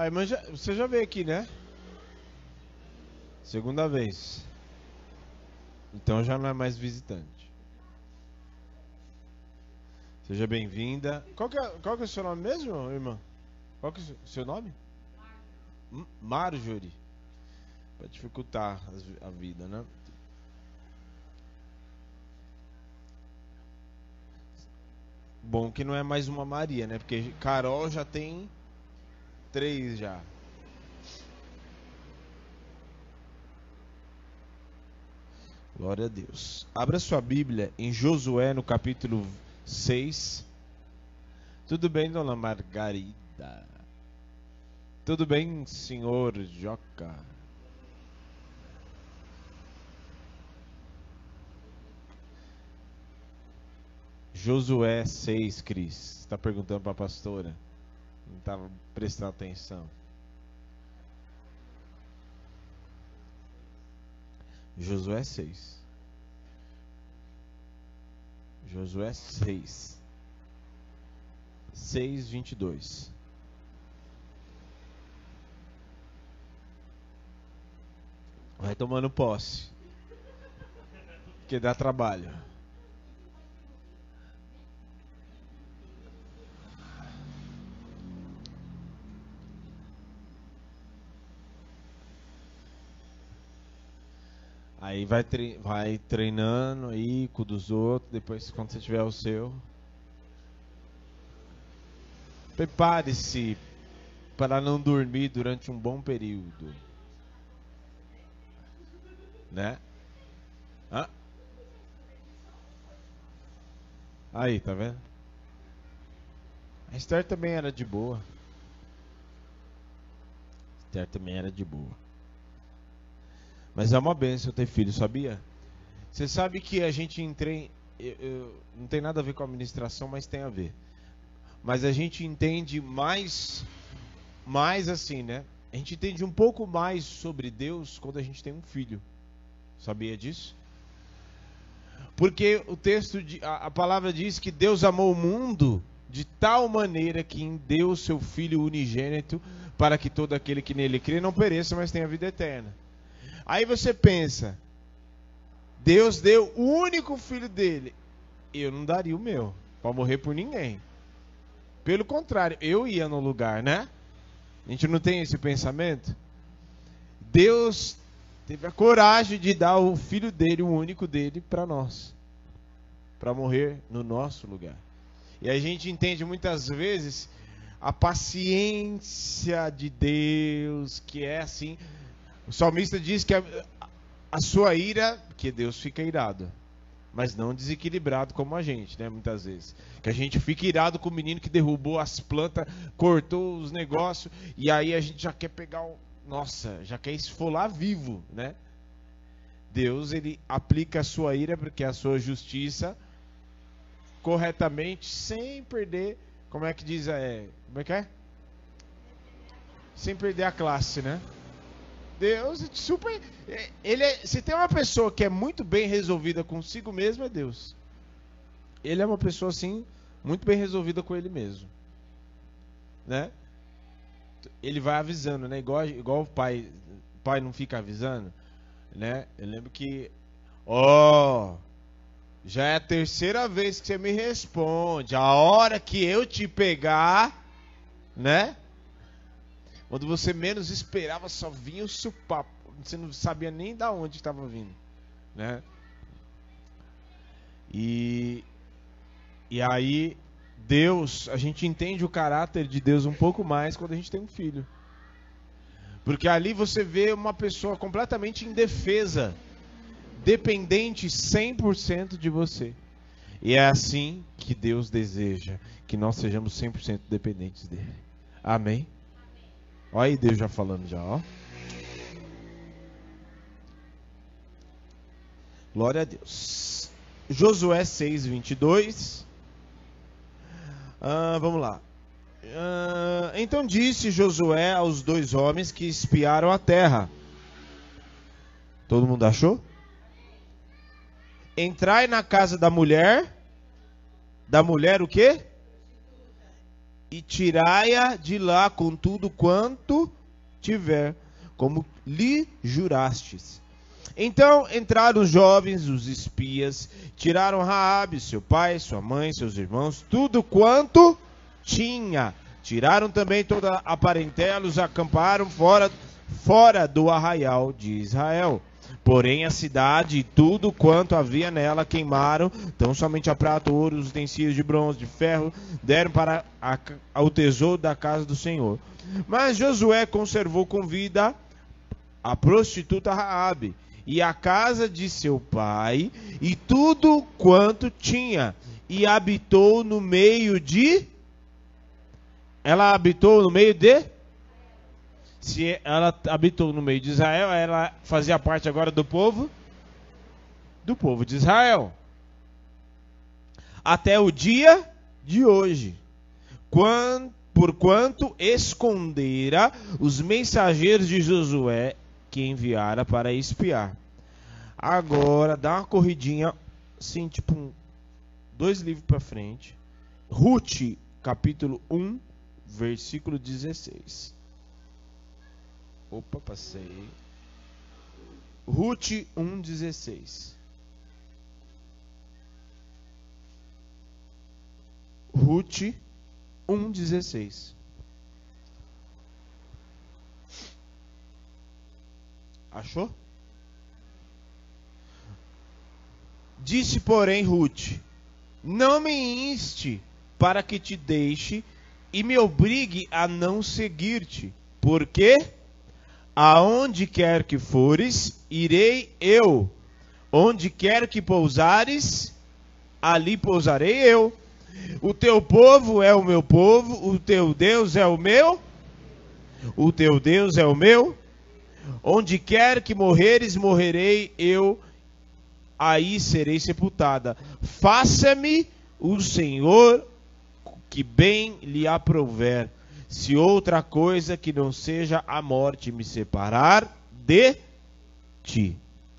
Aí, já, você já veio aqui, né? Segunda vez. Então já não é mais visitante. Seja bem-vinda. Qual, que é, qual que é o seu nome mesmo, irmã? Qual que é o seu nome? Marjorie. Pra dificultar a vida, né? Bom que não é mais uma Maria, né? Porque Carol já tem três já. Glória a Deus. Abra sua Bíblia em Josué no capítulo 6. Tudo bem, dona Margarida? Tudo bem, senhor Joca? Josué 6, Cris. Está perguntando para a pastora. Não estava prestando atenção. Josué 6. Josué 6. 6, 22. Vai tomando posse. Que dá trabalho. Aí vai, tre- vai treinando aí com dos outros, depois quando você tiver o seu. Prepare-se para não dormir durante um bom período. Né? Hã? Aí, tá vendo? A Esther também era de boa. Esther também era de boa. Mas é uma benção ter filho, sabia? Você sabe que a gente entrei. eu- eu- não tem nada a ver com a administração, mas tem a ver. Mas a gente entende mais. Mais assim, né? A gente entende um pouco mais sobre Deus quando a gente tem um filho. Sabia disso? Porque o texto, a, a palavra diz que Deus amou o mundo de tal maneira que deu o seu Filho unigênito para que todo aquele que nele crê não pereça, mas tenha vida eterna. Aí você pensa, Deus deu o único filho dele. Eu não daria o meu para morrer por ninguém. Pelo contrário, eu ia no lugar, né? A gente não tem esse pensamento? Deus teve a coragem de dar o filho dele, o único dele, para nós, para morrer no nosso lugar. E a gente entende muitas vezes a paciência de Deus, que é assim. O salmista diz que a, a sua ira, que Deus fica irado, mas não desequilibrado como a gente, né? Muitas vezes. Que a gente fica irado com o menino que derrubou as plantas, cortou os negócios, e aí a gente já quer pegar o. Nossa, já quer esfolar vivo, né? Deus, ele aplica a sua ira, porque é a sua justiça, corretamente, sem perder. Como é que diz? É, como é que é? Sem perder a classe, né? Deus é super. é, Ele é, se tem uma pessoa que é muito bem resolvida consigo mesmo, é Deus. Ele é uma pessoa assim, muito bem resolvida com ele mesmo. Né? Ele vai avisando, né? Igual, igual o pai. O pai não fica avisando, né? Eu lembro que. Ó. já é a terceira vez que você me responde. A hora que eu te pegar, né? Quando você menos esperava, só vinha o supapo. Você não sabia nem da onde estava vindo, né? E e aí Deus, a gente entende o caráter de Deus um pouco mais quando a gente tem um filho. Porque ali você vê uma pessoa completamente indefesa, dependente 100% de você. E é assim que Deus deseja que nós sejamos 100% dependentes dele. Amém. Olha aí Deus já falando já, ó. Glória a Deus. Josué 6, 22. Ah, vamos lá. Ah, então disse Josué aos dois homens que espiaram a terra. Todo mundo achou? Entrai na casa da mulher. Da mulher o quê? E tirai-a de lá com tudo quanto tiver, como lhe jurastes. Então entraram os jovens, os espias, tiraram Raabe, seu pai, sua mãe, seus irmãos, tudo quanto tinha. Tiraram também toda a parentela, os acamparam fora, fora do arraial de Israel. Porém, a cidade e tudo quanto havia nela queimaram, tão somente a prata, ouro, os utensílios de bronze, de ferro, deram para a, ao tesouro da casa do Senhor. Mas Josué conservou com vida a prostituta Raabe e a casa de seu pai e tudo quanto tinha. E habitou no meio de? Ela habitou no meio de se ela habitou no meio de Israel, ela fazia parte agora do povo do povo de Israel. Até o dia de hoje. Por quanto escondera os mensageiros de Josué que enviara para espiar. Agora, dá uma corridinha, assim, tipo, um, dois livros para frente. Ruth, capítulo 1, versículo 16. Opa, passei. Ruth 1,16. Ruth 1,16. Achou? Disse, porém, Ruth: Não me inste para que te deixe e me obrigue a não seguir-te. Por quê? Aonde quer que fores, irei eu. Onde quer que pousares, ali pousarei eu. O teu povo é o meu povo, o teu Deus é o meu. O teu Deus é o meu. Onde quer que morreres, morrerei eu, aí serei sepultada. Faça-me o Senhor que bem lhe aprouver se outra coisa que não seja a morte me separar de ti.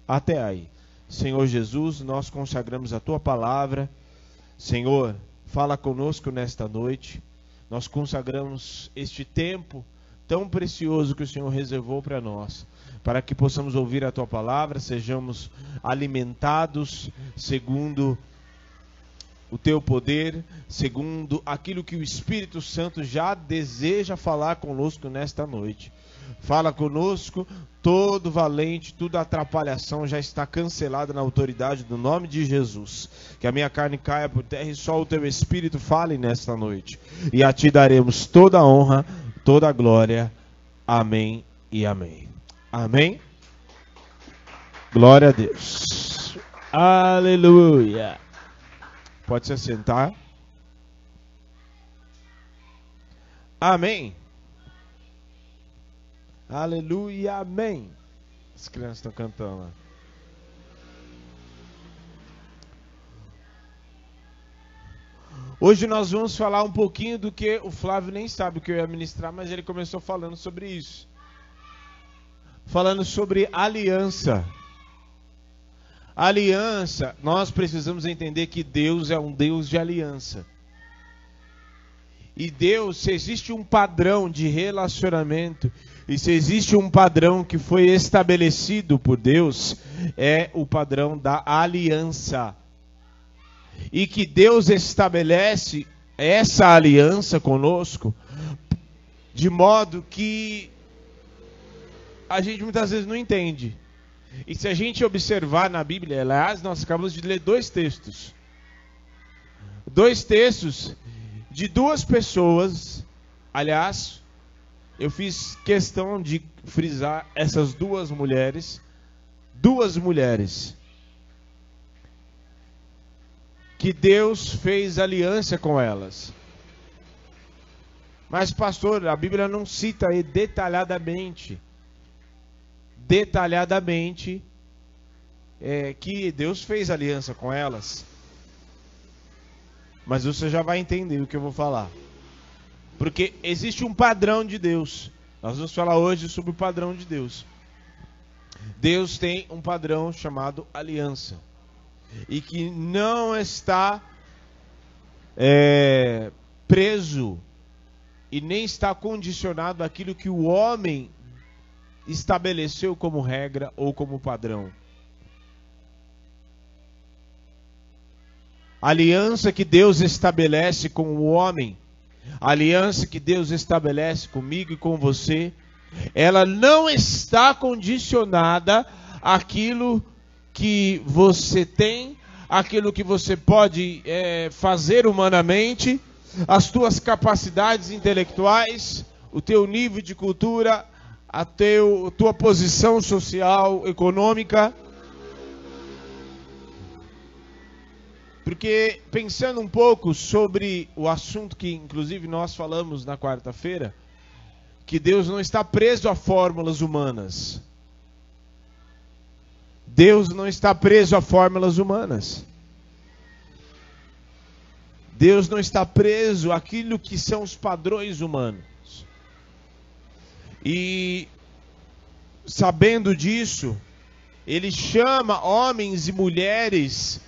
Até aí. Senhor Jesus, nós consagramos a tua palavra. Senhor, fala conosco nesta noite. Nós consagramos este tempo tão precioso que o Senhor reservou para nós, para que possamos ouvir a tua palavra, sejamos alimentados segundo o teu poder, segundo aquilo que o Espírito Santo já deseja falar conosco nesta noite. Fala conosco, todo valente, toda atrapalhação já está cancelada na autoridade do nome de Jesus. Que a minha carne caia por terra e só o teu Espírito fale nesta noite. E a ti daremos toda a honra, toda a glória. Amém e amém. Amém. Glória a Deus. Aleluia. Pode se assentar. Amém. Aleluia, amém. As crianças estão cantando. Hoje nós vamos falar um pouquinho do que o Flávio nem sabe o que eu ia ministrar, mas ele começou falando sobre isso. Falando sobre aliança aliança, nós precisamos entender que Deus é um Deus de aliança. E Deus, se existe um padrão de relacionamento, e se existe um padrão que foi estabelecido por Deus, é o padrão da aliança. E que Deus estabelece essa aliança conosco, de modo que a gente muitas vezes não entende. E se a gente observar na Bíblia, aliás, nós acabamos de ler dois textos. Dois textos de duas pessoas. Aliás, eu fiz questão de frisar essas duas mulheres. Duas mulheres. Que Deus fez aliança com elas. Mas, pastor, a Bíblia não cita detalhadamente detalhadamente é, que Deus fez aliança com elas. Mas você já vai entender o que eu vou falar. Porque existe um padrão de Deus. Nós vamos falar hoje sobre o padrão de Deus. Deus tem um padrão chamado aliança. E que não está é, preso e nem está condicionado àquilo que o homem estabeleceu como regra ou como padrão. A aliança que Deus estabelece com o homem, aliança que Deus estabelece comigo e com você, ela não está condicionada àquilo que você tem, aquilo que você pode é, fazer humanamente, as tuas capacidades intelectuais, o teu nível de cultura, a teu, tua posição social, econômica. Porque pensando um pouco sobre o assunto que inclusive nós falamos na quarta-feira, que Deus não está preso a fórmulas humanas. Deus não está preso a fórmulas humanas. Deus não está preso àquilo que são os padrões humanos. E sabendo disso, ele chama homens e mulheres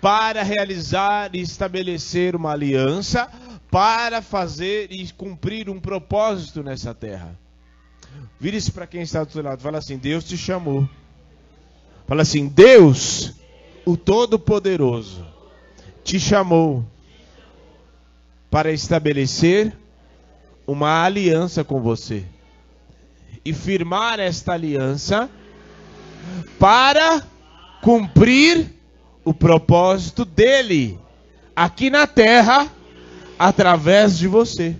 para realizar e estabelecer uma aliança, para fazer e cumprir um propósito nessa terra. Vire-se para quem está do seu lado, fala assim: Deus te chamou. Fala assim: Deus, o Todo-Poderoso, te chamou para estabelecer uma aliança com você e firmar esta aliança para cumprir o propósito dele aqui na terra através de você.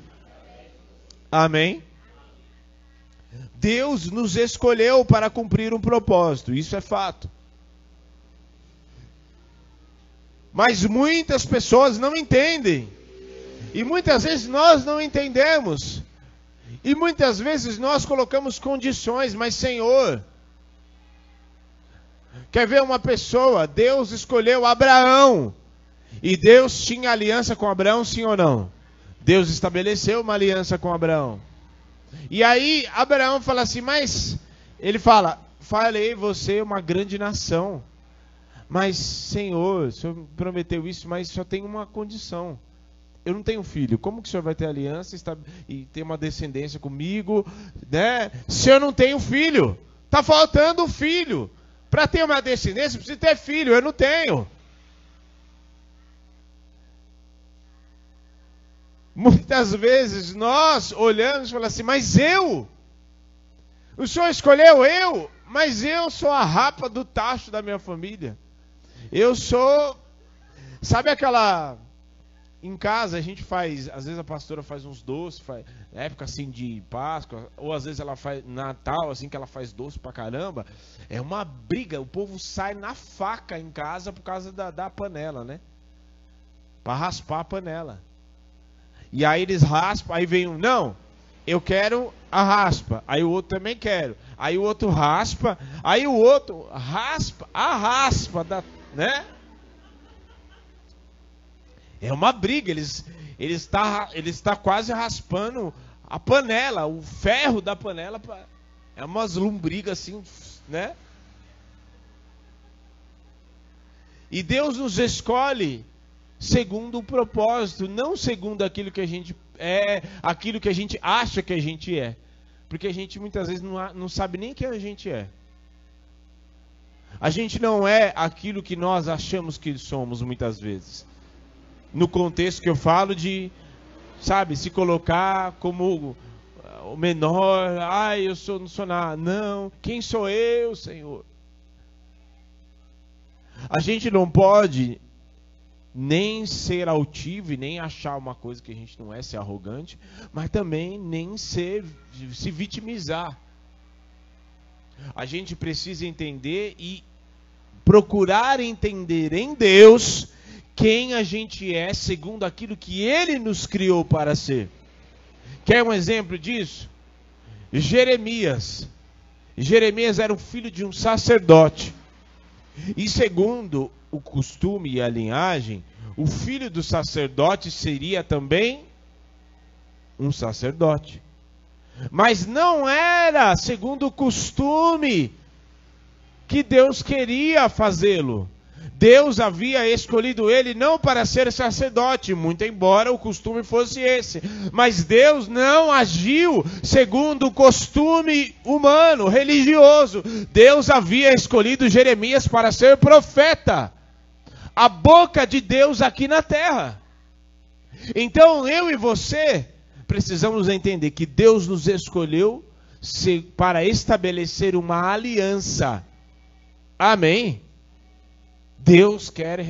Amém? Deus nos escolheu para cumprir um propósito, isso é fato. Mas muitas pessoas não entendem. E muitas vezes nós não entendemos. E muitas vezes nós colocamos condições, mas Senhor, quer ver uma pessoa? Deus escolheu Abraão. E Deus tinha aliança com Abraão, sim ou não? Deus estabeleceu uma aliança com Abraão. E aí Abraão fala assim, mas ele fala: falei você é uma grande nação. Mas, Senhor, o Senhor prometeu isso, mas só tem uma condição. Eu não tenho filho. Como que o senhor vai ter aliança e ter uma descendência comigo, né? Se eu não tenho filho, tá faltando filho. Para ter uma descendência, precisa ter filho. Eu não tenho. Muitas vezes nós olhamos e falamos assim, mas eu, o senhor escolheu eu, mas eu sou a rapa do tacho da minha família. Eu sou, sabe aquela, em casa a gente faz, às vezes a pastora faz uns doces, faz, época assim de Páscoa, ou às vezes ela faz Natal, assim que ela faz doce pra caramba. É uma briga, o povo sai na faca em casa por causa da, da panela, né? Para raspar a panela. E aí eles raspam, aí vem um, não, eu quero a raspa. Aí o outro também quero. Aí o outro raspa, aí o outro raspa, a raspa da, né? É uma briga, eles ele está ele está quase raspando a panela, o ferro da panela é umas lombrigas assim, né? E Deus nos escolhe segundo o propósito, não segundo aquilo que a gente é, aquilo que a gente acha que a gente é. Porque a gente muitas vezes não, não sabe nem quem a gente é. A gente não é aquilo que nós achamos que somos muitas vezes. No contexto que eu falo de, sabe, se colocar como o menor, ai, eu sou, não sou nada. Não, quem sou eu, Senhor? A gente não pode nem ser altivo e nem achar uma coisa que a gente não é, ser arrogante, mas também nem ser se vitimizar. A gente precisa entender e procurar entender em Deus quem a gente é segundo aquilo que ele nos criou para ser. Quer um exemplo disso? Jeremias. Jeremias era o filho de um sacerdote. E segundo o costume e a linhagem, o filho do sacerdote seria também um sacerdote. Mas não era segundo o costume que Deus queria fazê-lo. Deus havia escolhido ele não para ser sacerdote, muito embora o costume fosse esse. Mas Deus não agiu segundo o costume humano, religioso. Deus havia escolhido Jeremias para ser profeta. A boca de Deus aqui na terra. Então eu e você precisamos entender que Deus nos escolheu para estabelecer uma aliança. Amém? Deus quer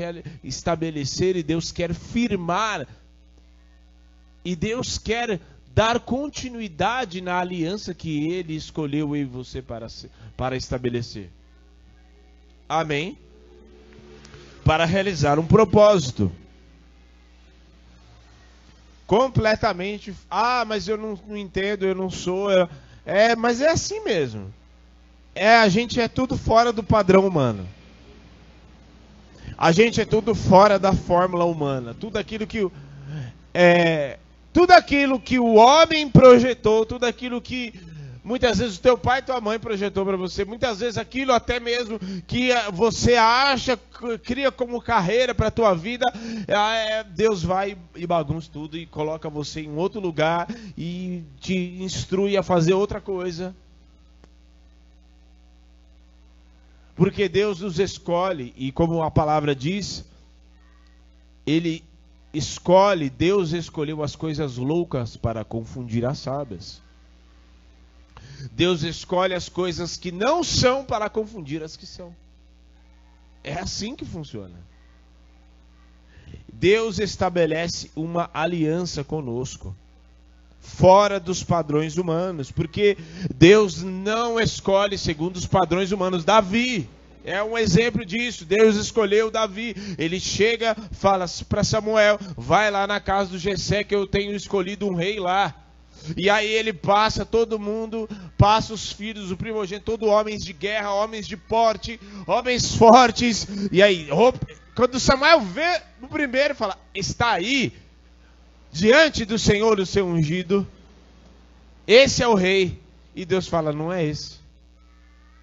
estabelecer e Deus quer firmar. E Deus quer dar continuidade na aliança que Ele escolheu eu e você para, para estabelecer. Amém? Para realizar um propósito. Completamente. Ah, mas eu não, não entendo, eu não sou. Eu... É, mas é assim mesmo. É, a gente é tudo fora do padrão humano. A gente é tudo fora da fórmula humana. Tudo aquilo que é, tudo aquilo que o homem projetou, tudo aquilo que muitas vezes o teu pai e tua mãe projetou para você, muitas vezes aquilo até mesmo que você acha, cria como carreira para tua vida, é, Deus vai e bagunça tudo e coloca você em outro lugar e te instrui a fazer outra coisa. Porque Deus nos escolhe, e como a palavra diz, Ele escolhe, Deus escolheu as coisas loucas para confundir as sábias. Deus escolhe as coisas que não são para confundir as que são. É assim que funciona. Deus estabelece uma aliança conosco fora dos padrões humanos, porque Deus não escolhe segundo os padrões humanos. Davi é um exemplo disso. Deus escolheu Davi. Ele chega, fala para Samuel: vai lá na casa do Jessé que eu tenho escolhido um rei lá. E aí ele passa todo mundo, passa os filhos, o primogênito, todo homens de guerra, homens de porte, homens fortes. E aí, quando Samuel vê o primeiro, fala: está aí diante do Senhor o seu ungido. Esse é o rei. E Deus fala: não é esse.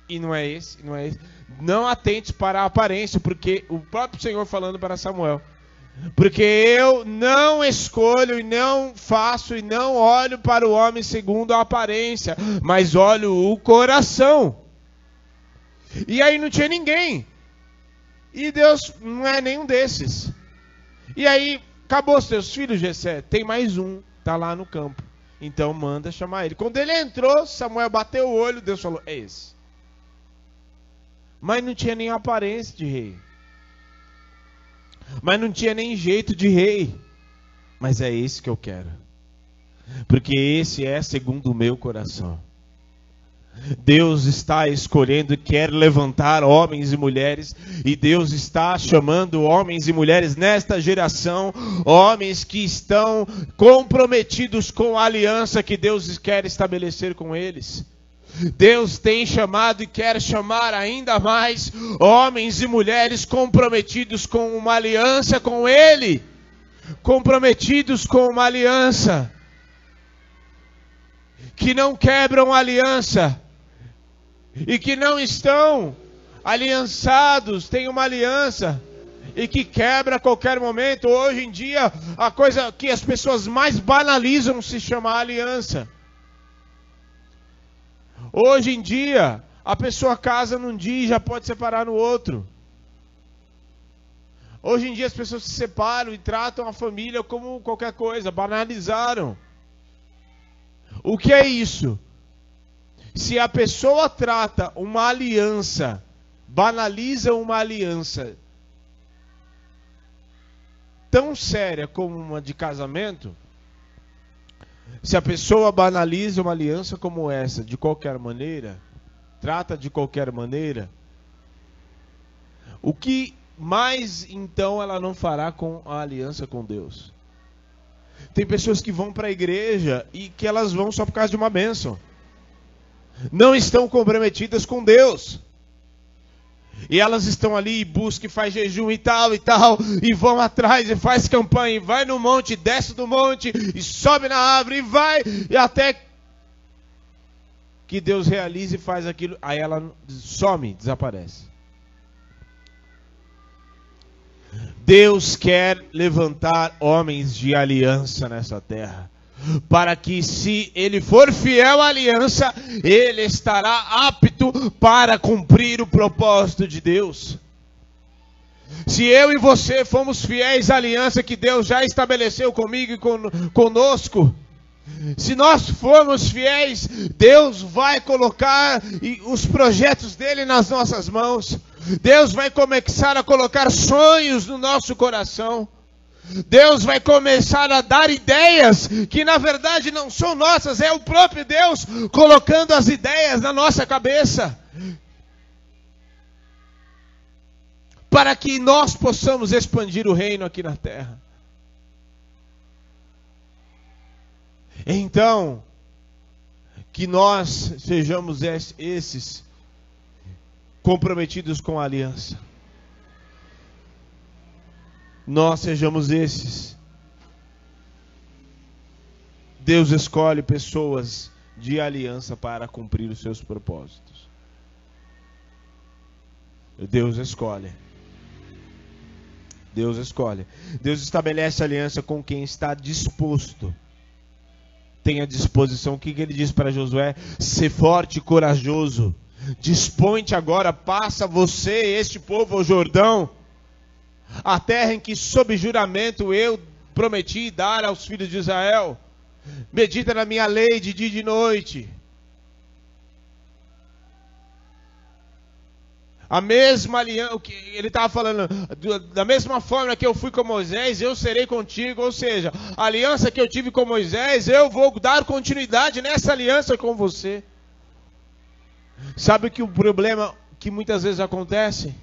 E não é esse, não é esse. Não atente para a aparência, porque o próprio Senhor falando para Samuel. Porque eu não escolho e não faço e não olho para o homem segundo a aparência, mas olho o coração. E aí não tinha ninguém. E Deus não é nenhum desses. E aí Acabou os teus filhos, Gessé? Tem mais um, tá lá no campo. Então manda chamar ele. Quando ele entrou, Samuel bateu o olho, Deus falou: É esse. Mas não tinha nem aparência de rei. Mas não tinha nem jeito de rei. Mas é esse que eu quero. Porque esse é segundo o meu coração. Deus está escolhendo e quer levantar homens e mulheres, e Deus está chamando homens e mulheres nesta geração, homens que estão comprometidos com a aliança que Deus quer estabelecer com eles. Deus tem chamado e quer chamar ainda mais homens e mulheres comprometidos com uma aliança com Ele, comprometidos com uma aliança, que não quebram aliança, e que não estão aliançados, têm uma aliança e que quebra a qualquer momento. Hoje em dia, a coisa que as pessoas mais banalizam se chama aliança. Hoje em dia, a pessoa casa num dia e já pode separar no outro. Hoje em dia as pessoas se separam e tratam a família como qualquer coisa, banalizaram. O que é isso? Se a pessoa trata uma aliança, banaliza uma aliança tão séria como uma de casamento, se a pessoa banaliza uma aliança como essa de qualquer maneira, trata de qualquer maneira, o que mais então ela não fará com a aliança com Deus? Tem pessoas que vão para a igreja e que elas vão só por causa de uma bênção não estão comprometidas com Deus. E elas estão ali e buscam, e faz jejum e tal e tal, e vão atrás e faz campanha, e vai no monte, desce do monte, e sobe na árvore, e vai, e até que Deus realize e faz aquilo, aí ela some, desaparece. Deus quer levantar homens de aliança nessa terra. Para que, se ele for fiel à aliança, ele estará apto para cumprir o propósito de Deus. Se eu e você fomos fiéis à aliança que Deus já estabeleceu comigo e conosco, se nós formos fiéis, Deus vai colocar os projetos dele nas nossas mãos. Deus vai começar a colocar sonhos no nosso coração. Deus vai começar a dar ideias que na verdade não são nossas, é o próprio Deus colocando as ideias na nossa cabeça. Para que nós possamos expandir o reino aqui na terra. Então, que nós sejamos esses comprometidos com a aliança. Nós sejamos esses. Deus escolhe pessoas de aliança para cumprir os seus propósitos. Deus escolhe. Deus escolhe. Deus estabelece aliança com quem está disposto tenha disposição. O que, que ele diz para Josué? Ser forte e corajoso. Dispõe-te agora, passa você, este povo, ao Jordão, a terra em que, sob juramento, eu prometi dar aos filhos de Israel. Medita na minha lei de dia e de noite A mesma aliança, ele estava falando, da mesma forma que eu fui com Moisés, eu serei contigo. Ou seja, a aliança que eu tive com Moisés, eu vou dar continuidade nessa aliança com você. Sabe que o problema que muitas vezes acontece?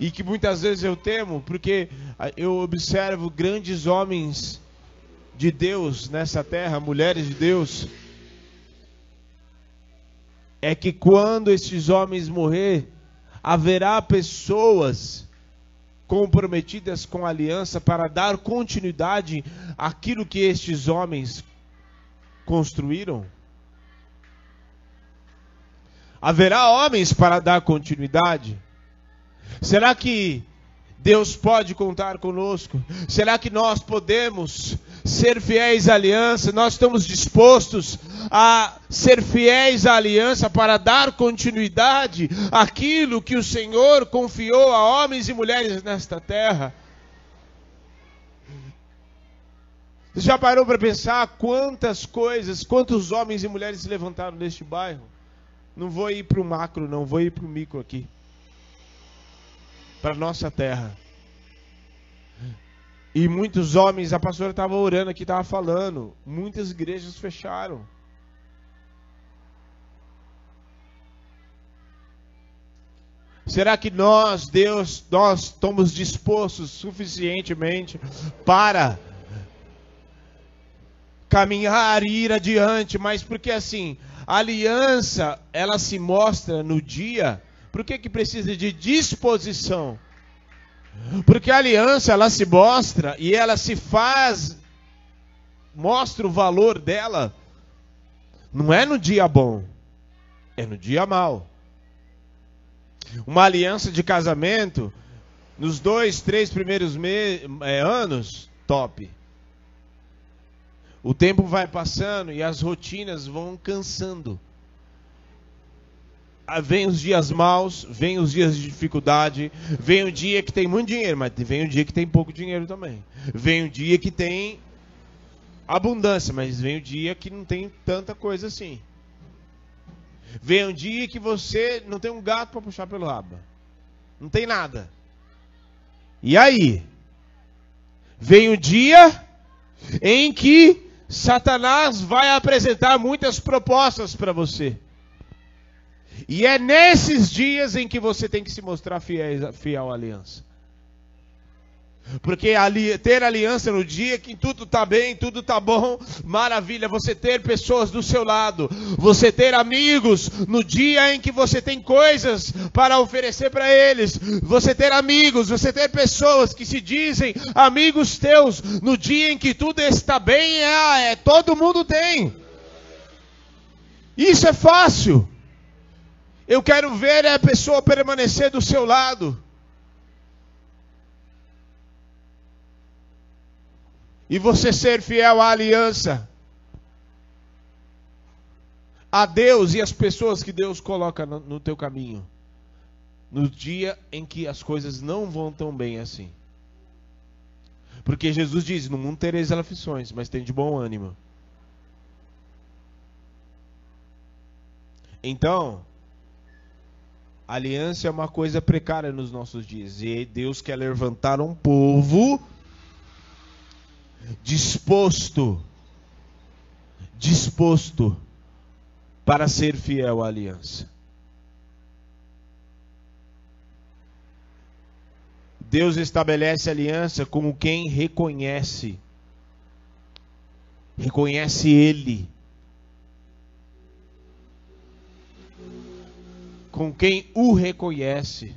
E que muitas vezes eu temo, porque eu observo grandes homens de Deus nessa terra, mulheres de Deus, é que quando esses homens morrer, haverá pessoas comprometidas com a aliança para dar continuidade àquilo que estes homens construíram? Haverá homens para dar continuidade? Será que Deus pode contar conosco? Será que nós podemos ser fiéis à aliança? Nós estamos dispostos a ser fiéis à aliança para dar continuidade àquilo que o Senhor confiou a homens e mulheres nesta terra? Você já parou para pensar quantas coisas, quantos homens e mulheres se levantaram neste bairro? Não vou ir para o macro, não, vou ir para o micro aqui para nossa terra. E muitos homens, a pastora estava orando aqui, estava falando, muitas igrejas fecharam. Será que nós, Deus, nós estamos dispostos suficientemente para caminhar e ir adiante? Mas porque assim, a aliança, ela se mostra no dia por que, que precisa de disposição? Porque a aliança ela se mostra e ela se faz, mostra o valor dela. Não é no dia bom, é no dia mal. Uma aliança de casamento, nos dois, três primeiros é, anos, top. O tempo vai passando e as rotinas vão cansando. Ah, vem os dias maus, vem os dias de dificuldade, vem o dia que tem muito dinheiro, mas vem o dia que tem pouco dinheiro também. Vem o dia que tem abundância, mas vem o dia que não tem tanta coisa assim. Vem um dia que você não tem um gato para puxar pelo rabo. Não tem nada. E aí? Vem o dia em que Satanás vai apresentar muitas propostas para você. E é nesses dias em que você tem que se mostrar fiel, fiel à aliança. Porque ali, ter aliança no dia que tudo está bem, tudo está bom, maravilha. Você ter pessoas do seu lado, você ter amigos no dia em que você tem coisas para oferecer para eles, você ter amigos, você ter pessoas que se dizem amigos teus no dia em que tudo está bem, é, é todo mundo tem. Isso é fácil. Eu quero ver a pessoa permanecer do seu lado. E você ser fiel à aliança. A Deus e as pessoas que Deus coloca no, no teu caminho. No dia em que as coisas não vão tão bem assim. Porque Jesus diz: No mundo tereis aflições, mas tem de bom ânimo. Então, aliança é uma coisa precária nos nossos dias. E Deus quer levantar um povo disposto, disposto para ser fiel à aliança. Deus estabelece aliança com quem reconhece, reconhece Ele com quem o reconhece,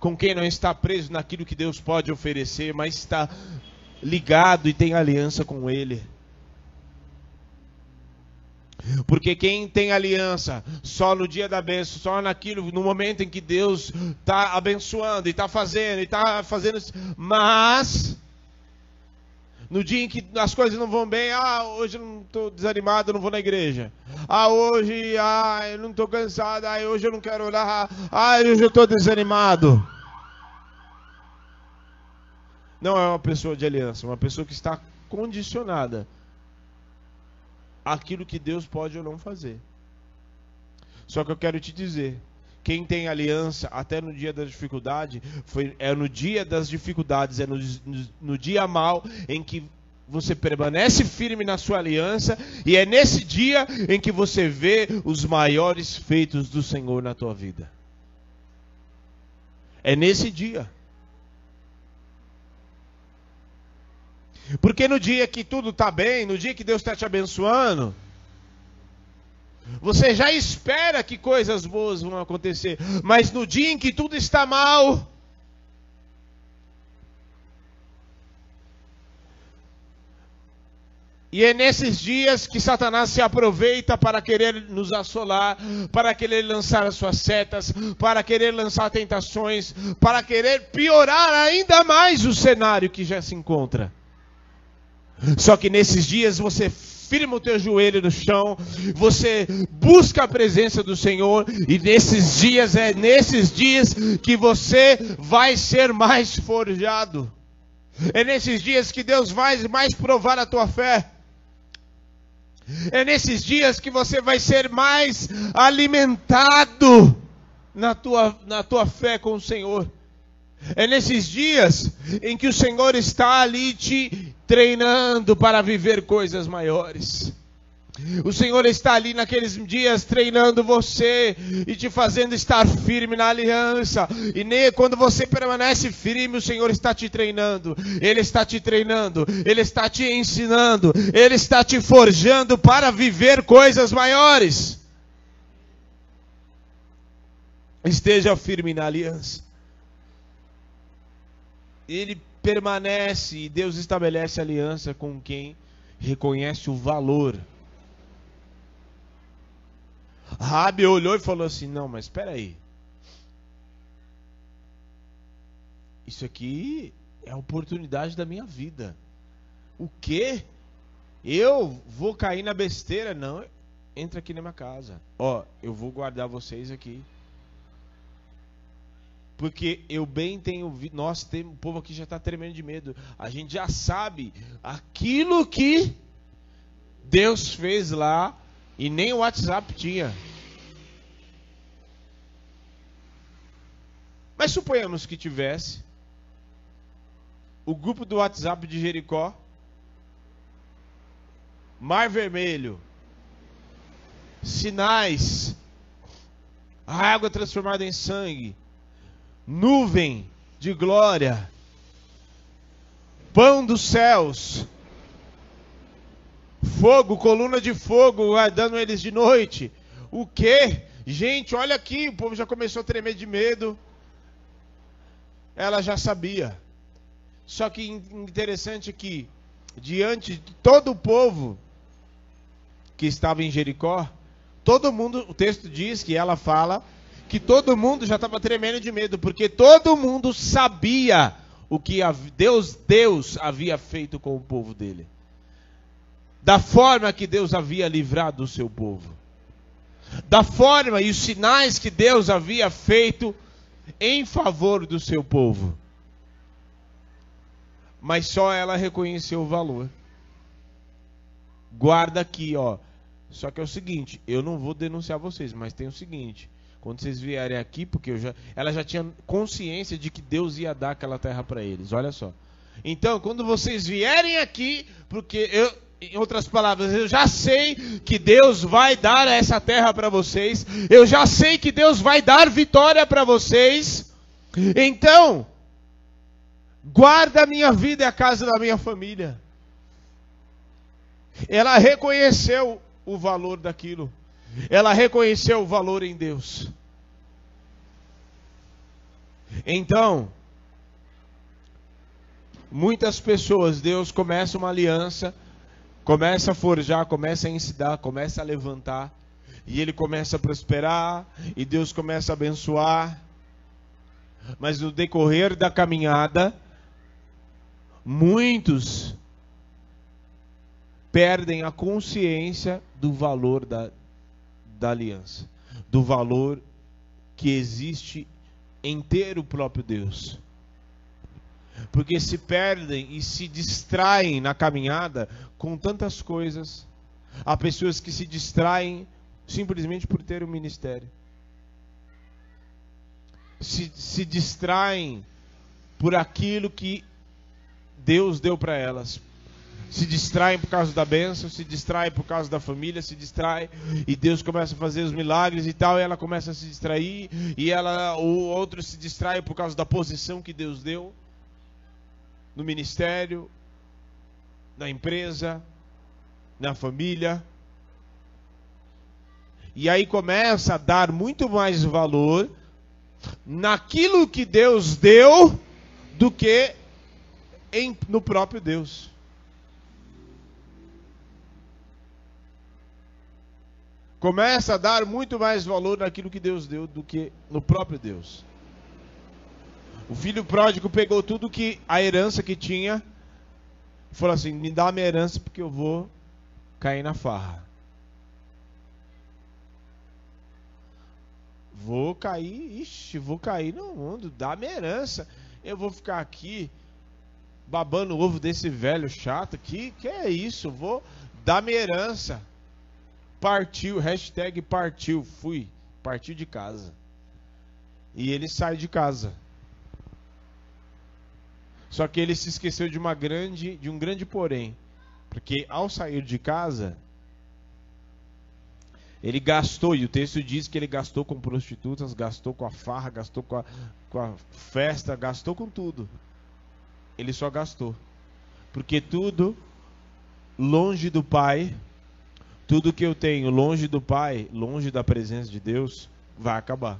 com quem não está preso naquilo que Deus pode oferecer, mas está ligado e tem aliança com Ele. Porque quem tem aliança só no dia da bênção, só naquilo, no momento em que Deus está abençoando e está fazendo, e está fazendo, mas no dia em que as coisas não vão bem, ah, hoje eu não estou desanimado, não vou na igreja. Ah, hoje, ah, eu não estou cansado, ah, hoje eu não quero orar, ah, hoje eu estou desanimado. Não é uma pessoa de aliança, é uma pessoa que está condicionada àquilo que Deus pode ou não fazer. Só que eu quero te dizer, quem tem aliança até no dia da dificuldade, foi, é no dia das dificuldades, é no, no, no dia mal em que você permanece firme na sua aliança, e é nesse dia em que você vê os maiores feitos do Senhor na tua vida. É nesse dia. Porque no dia que tudo está bem, no dia que Deus está te abençoando, você já espera que coisas boas vão acontecer, mas no dia em que tudo está mal, E é nesses dias que Satanás se aproveita para querer nos assolar, para querer lançar as suas setas, para querer lançar tentações, para querer piorar ainda mais o cenário que já se encontra. Só que nesses dias você firma o teu joelho no chão, você busca a presença do Senhor, e nesses dias, é nesses dias que você vai ser mais forjado. É nesses dias que Deus vai mais provar a tua fé. É nesses dias que você vai ser mais alimentado na tua, na tua fé com o Senhor. É nesses dias em que o Senhor está ali te treinando para viver coisas maiores. O Senhor está ali naqueles dias treinando você e te fazendo estar firme na aliança. E nem quando você permanece firme, o Senhor está te treinando. Ele está te treinando, ele está te ensinando, ele está te forjando para viver coisas maiores. Esteja firme na aliança ele permanece e Deus estabelece aliança com quem reconhece o valor. Rabi olhou e falou assim: Não, mas espera aí. Isso aqui é a oportunidade da minha vida. O quê? Eu vou cair na besteira? Não. Entra aqui na minha casa. Ó, eu vou guardar vocês aqui. Porque eu bem tenho visto, nós temos, o povo aqui já está tremendo de medo. A gente já sabe aquilo que Deus fez lá e nem o WhatsApp tinha. Mas suponhamos que tivesse o grupo do WhatsApp de Jericó, Mar Vermelho, sinais, a água transformada em sangue, nuvem de glória, pão dos céus, fogo, coluna de fogo guardando eles de noite. O que? Gente, olha aqui, o povo já começou a tremer de medo. Ela já sabia. Só que interessante que, diante de todo o povo que estava em Jericó, todo mundo, o texto diz que ela fala que todo mundo já estava tremendo de medo, porque todo mundo sabia o que Deus, Deus havia feito com o povo dele. Da forma que Deus havia livrado o seu povo. Da forma e os sinais que Deus havia feito em favor do seu povo. Mas só ela reconheceu o valor. Guarda aqui, ó. Só que é o seguinte, eu não vou denunciar vocês, mas tem o seguinte, quando vocês vierem aqui, porque já, ela já tinha consciência de que Deus ia dar aquela terra para eles. Olha só. Então, quando vocês vierem aqui, porque eu, em outras palavras, eu já sei que Deus vai dar essa terra para vocês. Eu já sei que Deus vai dar vitória para vocês. Então, guarda a minha vida e a casa da minha família. Ela reconheceu o valor daquilo. Ela reconheceu o valor em Deus. Então, muitas pessoas, Deus começa uma aliança, começa a forjar, começa a ensinar, começa a levantar, e ele começa a prosperar, e Deus começa a abençoar. Mas no decorrer da caminhada, muitos perdem a consciência do valor da, da aliança, do valor que existe em ter o próprio Deus. Porque se perdem e se distraem na caminhada com tantas coisas. Há pessoas que se distraem simplesmente por ter o um ministério. Se, se distraem por aquilo que Deus deu para elas, se distraem por causa da bênção, se distraem por causa da família, se distrai e Deus começa a fazer os milagres e tal, e ela começa a se distrair e ela o outro se distrai por causa da posição que Deus deu no ministério, na empresa, na família. E aí começa a dar muito mais valor naquilo que Deus deu do que em, no próprio Deus. Começa a dar muito mais valor naquilo que Deus deu do que no próprio Deus. O filho pródigo pegou tudo que a herança que tinha falou assim: "Me dá a minha herança porque eu vou cair na farra". Vou cair, ixi, vou cair no mundo, dá minha herança. Eu vou ficar aqui babando o ovo desse velho chato aqui. Que é isso? Vou dar minha herança. Partiu, hashtag partiu, fui, partiu de casa. E ele sai de casa. Só que ele se esqueceu de uma grande, de um grande porém, porque ao sair de casa, ele gastou, e o texto diz que ele gastou com prostitutas, gastou com a farra, gastou com a, com a festa, gastou com tudo. Ele só gastou. Porque tudo longe do Pai tudo que eu tenho longe do Pai, longe da presença de Deus, vai acabar.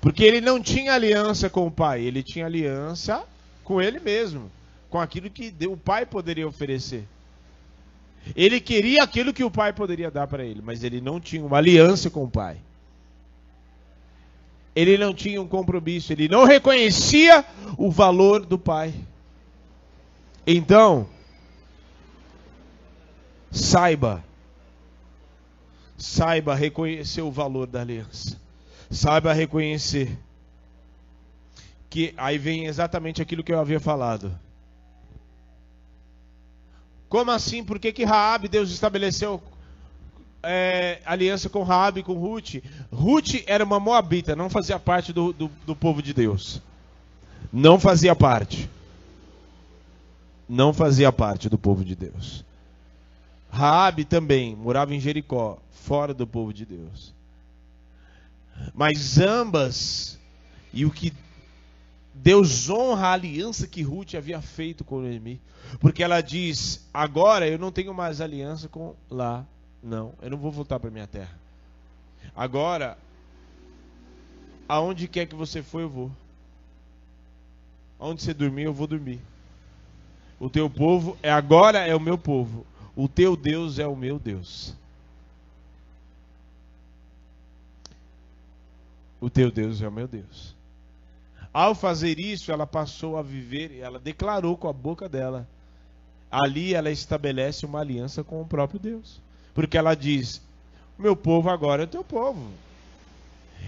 Porque ele não tinha aliança com o Pai, ele tinha aliança com ele mesmo, com aquilo que o Pai poderia oferecer. Ele queria aquilo que o Pai poderia dar para ele, mas ele não tinha uma aliança com o Pai. Ele não tinha um compromisso, ele não reconhecia o valor do Pai. Então, Saiba, saiba reconhecer o valor da aliança. Saiba reconhecer que aí vem exatamente aquilo que eu havia falado. Como assim? Por que, que Raab, Deus estabeleceu é, aliança com Raab e com Ruth? Ruth era uma moabita, não fazia parte do, do, do povo de Deus. Não fazia parte. Não fazia parte do povo de Deus. Raabe também morava em Jericó, fora do povo de Deus. Mas ambas e o que Deus honra a aliança que Ruth havia feito com Noemi, porque ela diz: "Agora eu não tenho mais aliança com lá, não, eu não vou voltar para minha terra. Agora aonde quer que você for eu vou. Aonde você dormir eu vou dormir. O teu povo é agora é o meu povo. O teu Deus é o meu Deus. O teu Deus é o meu Deus. Ao fazer isso, ela passou a viver, ela declarou com a boca dela. Ali ela estabelece uma aliança com o próprio Deus. Porque ela diz: Meu povo agora é teu povo.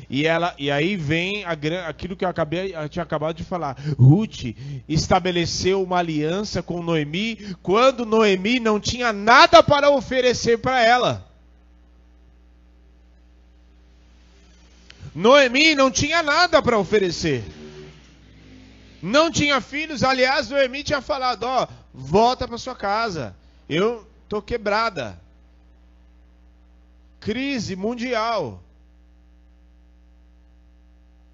E, ela, e aí vem a, aquilo que eu, acabei, eu tinha acabado de falar. Ruth estabeleceu uma aliança com Noemi quando Noemi não tinha nada para oferecer para ela. Noemi não tinha nada para oferecer. Não tinha filhos. Aliás, Noemi tinha falado: Ó, volta para sua casa. Eu tô quebrada. Crise mundial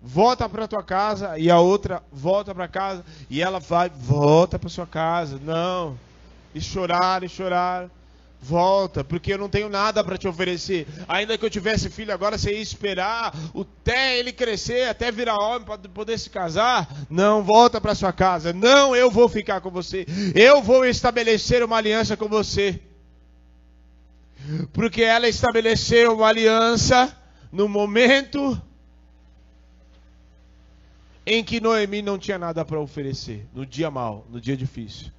volta para tua casa e a outra volta para casa e ela vai volta para sua casa. Não. E chorar e chorar. Volta, porque eu não tenho nada para te oferecer. Ainda que eu tivesse filho agora, você ia esperar até ele crescer, até virar homem para poder se casar. Não, volta para sua casa. Não, eu vou ficar com você. Eu vou estabelecer uma aliança com você. Porque ela estabeleceu uma aliança no momento em que Noemi não tinha nada para oferecer, no dia mau, no dia difícil.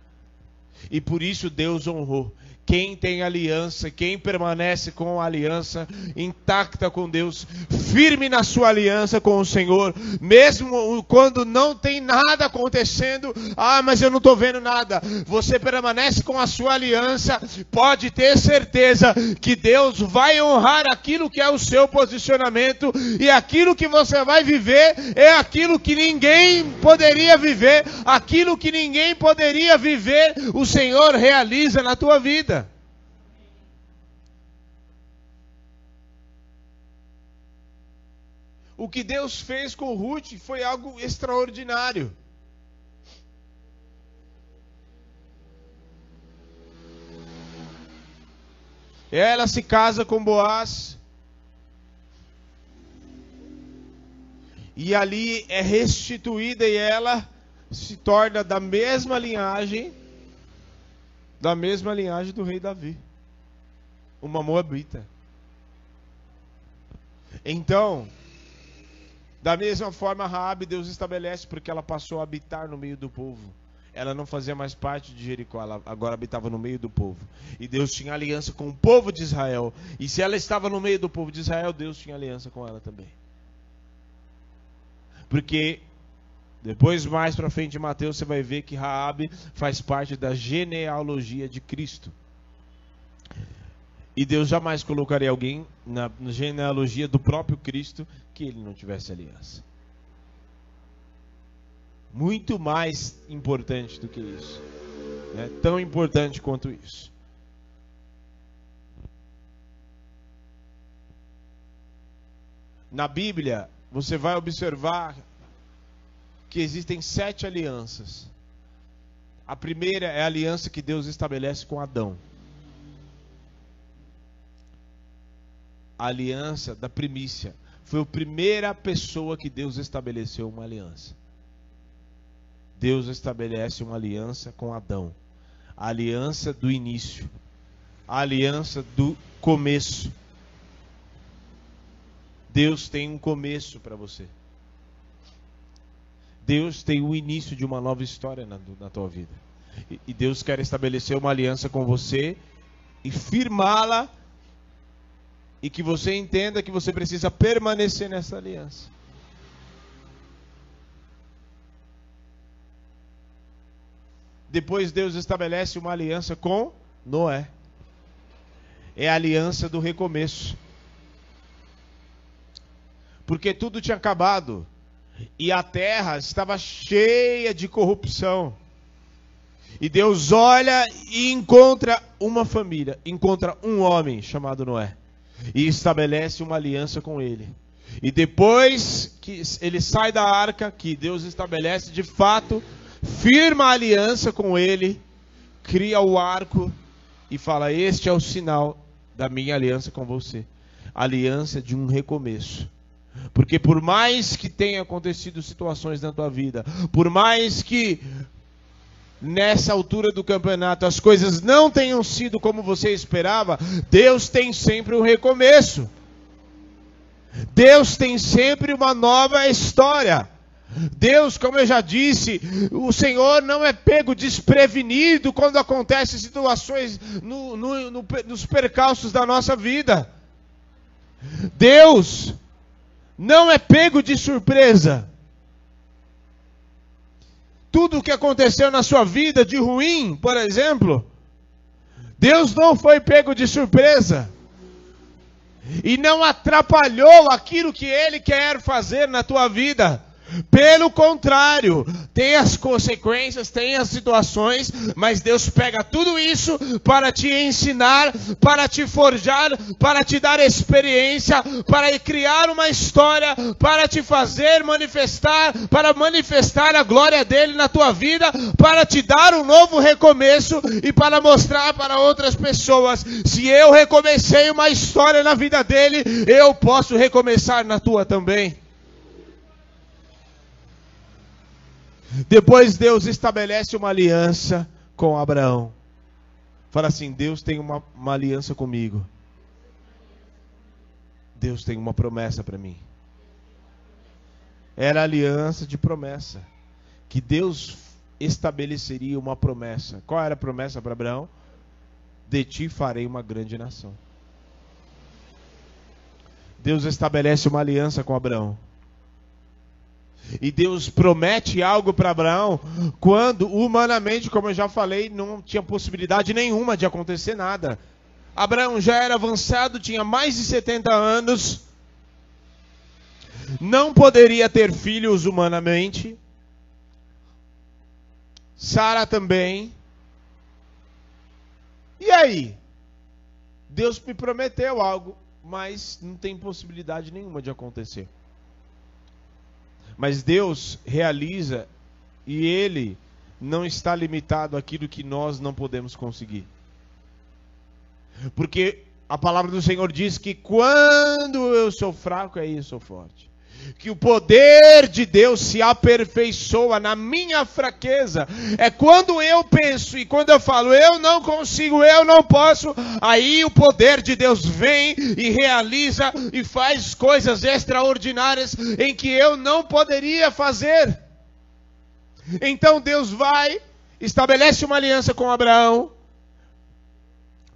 E por isso Deus honrou. Quem tem aliança, quem permanece com a aliança intacta com Deus, firme na sua aliança com o Senhor, mesmo quando não tem nada acontecendo, ah, mas eu não estou vendo nada. Você permanece com a sua aliança, pode ter certeza que Deus vai honrar aquilo que é o seu posicionamento e aquilo que você vai viver é aquilo que ninguém poderia viver, aquilo que ninguém poderia viver, o Senhor realiza na tua vida. O que Deus fez com Ruth foi algo extraordinário. Ela se casa com Boaz. E ali é restituída e ela se torna da mesma linhagem, da mesma linhagem do rei Davi, uma moabita. Então, da mesma forma, Raabe Deus estabelece porque ela passou a habitar no meio do povo. Ela não fazia mais parte de Jericó, ela agora habitava no meio do povo. E Deus tinha aliança com o povo de Israel. E se ela estava no meio do povo de Israel, Deus tinha aliança com ela também. Porque depois mais para frente em Mateus você vai ver que Raabe faz parte da genealogia de Cristo. E Deus jamais colocaria alguém na genealogia do próprio Cristo que ele não tivesse aliança. Muito mais importante do que isso. Né? Tão importante quanto isso. Na Bíblia, você vai observar que existem sete alianças. A primeira é a aliança que Deus estabelece com Adão. A aliança da primícia. Foi a primeira pessoa que Deus estabeleceu uma aliança. Deus estabelece uma aliança com Adão. A aliança do início. A aliança do começo. Deus tem um começo para você. Deus tem o início de uma nova história na, na tua vida. E, e Deus quer estabelecer uma aliança com você e firmá-la e que você entenda que você precisa permanecer nessa aliança. Depois Deus estabelece uma aliança com Noé. É a aliança do recomeço. Porque tudo tinha acabado e a terra estava cheia de corrupção. E Deus olha e encontra uma família, encontra um homem chamado Noé e estabelece uma aliança com ele. E depois que ele sai da arca, que Deus estabelece de fato, firma a aliança com ele, cria o arco e fala: Este é o sinal da minha aliança com você aliança de um recomeço. Porque por mais que tenha acontecido situações na tua vida, por mais que nessa altura do campeonato as coisas não tenham sido como você esperava, Deus tem sempre um recomeço. Deus tem sempre uma nova história Deus, como eu já disse, o Senhor não é pego desprevenido quando acontecem situações no, no, no, nos percalços da nossa vida. Deus não é pego de surpresa. Tudo o que aconteceu na sua vida de ruim, por exemplo, Deus não foi pego de surpresa e não atrapalhou aquilo que Ele quer fazer na tua vida. Pelo contrário, tem as consequências, tem as situações, mas Deus pega tudo isso para te ensinar, para te forjar, para te dar experiência, para criar uma história, para te fazer manifestar, para manifestar a glória dele na tua vida, para te dar um novo recomeço e para mostrar para outras pessoas: se eu recomecei uma história na vida dele, eu posso recomeçar na tua também. Depois Deus estabelece uma aliança com Abraão. Fala assim: Deus tem uma, uma aliança comigo. Deus tem uma promessa para mim. Era aliança de promessa. Que Deus estabeleceria uma promessa. Qual era a promessa para Abraão? De ti farei uma grande nação. Deus estabelece uma aliança com Abraão. E Deus promete algo para Abraão quando, humanamente, como eu já falei, não tinha possibilidade nenhuma de acontecer nada. Abraão já era avançado, tinha mais de 70 anos, não poderia ter filhos humanamente. Sara também. E aí? Deus me prometeu algo, mas não tem possibilidade nenhuma de acontecer. Mas Deus realiza e Ele não está limitado àquilo que nós não podemos conseguir. Porque a palavra do Senhor diz que quando eu sou fraco, aí eu sou forte que o poder de Deus se aperfeiçoa na minha fraqueza. É quando eu penso e quando eu falo, eu não consigo, eu não posso, aí o poder de Deus vem e realiza e faz coisas extraordinárias em que eu não poderia fazer. Então Deus vai, estabelece uma aliança com Abraão,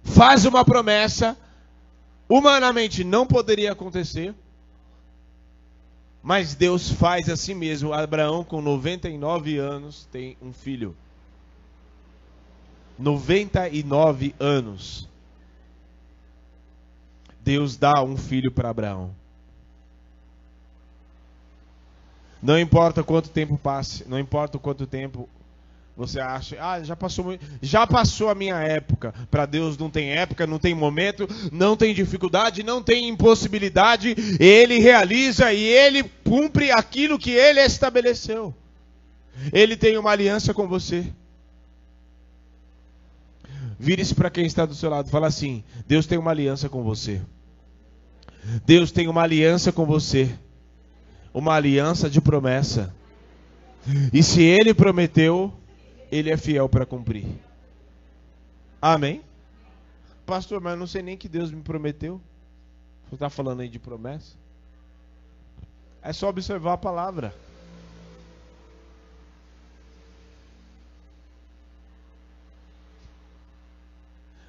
faz uma promessa, humanamente não poderia acontecer mas Deus faz assim mesmo. Abraão, com 99 anos, tem um filho. 99 anos. Deus dá um filho para Abraão. Não importa quanto tempo passe, não importa quanto tempo você acha, ah, já passou, já passou a minha época. Para Deus não tem época, não tem momento, não tem dificuldade, não tem impossibilidade. Ele realiza e ele cumpre aquilo que ele estabeleceu. Ele tem uma aliança com você. Vire-se para quem está do seu lado, fala assim: Deus tem uma aliança com você. Deus tem uma aliança com você. Uma aliança de promessa. E se ele prometeu, ele é fiel para cumprir. Amém? Pastor, mas eu não sei nem que Deus me prometeu. Você está falando aí de promessa? É só observar a palavra.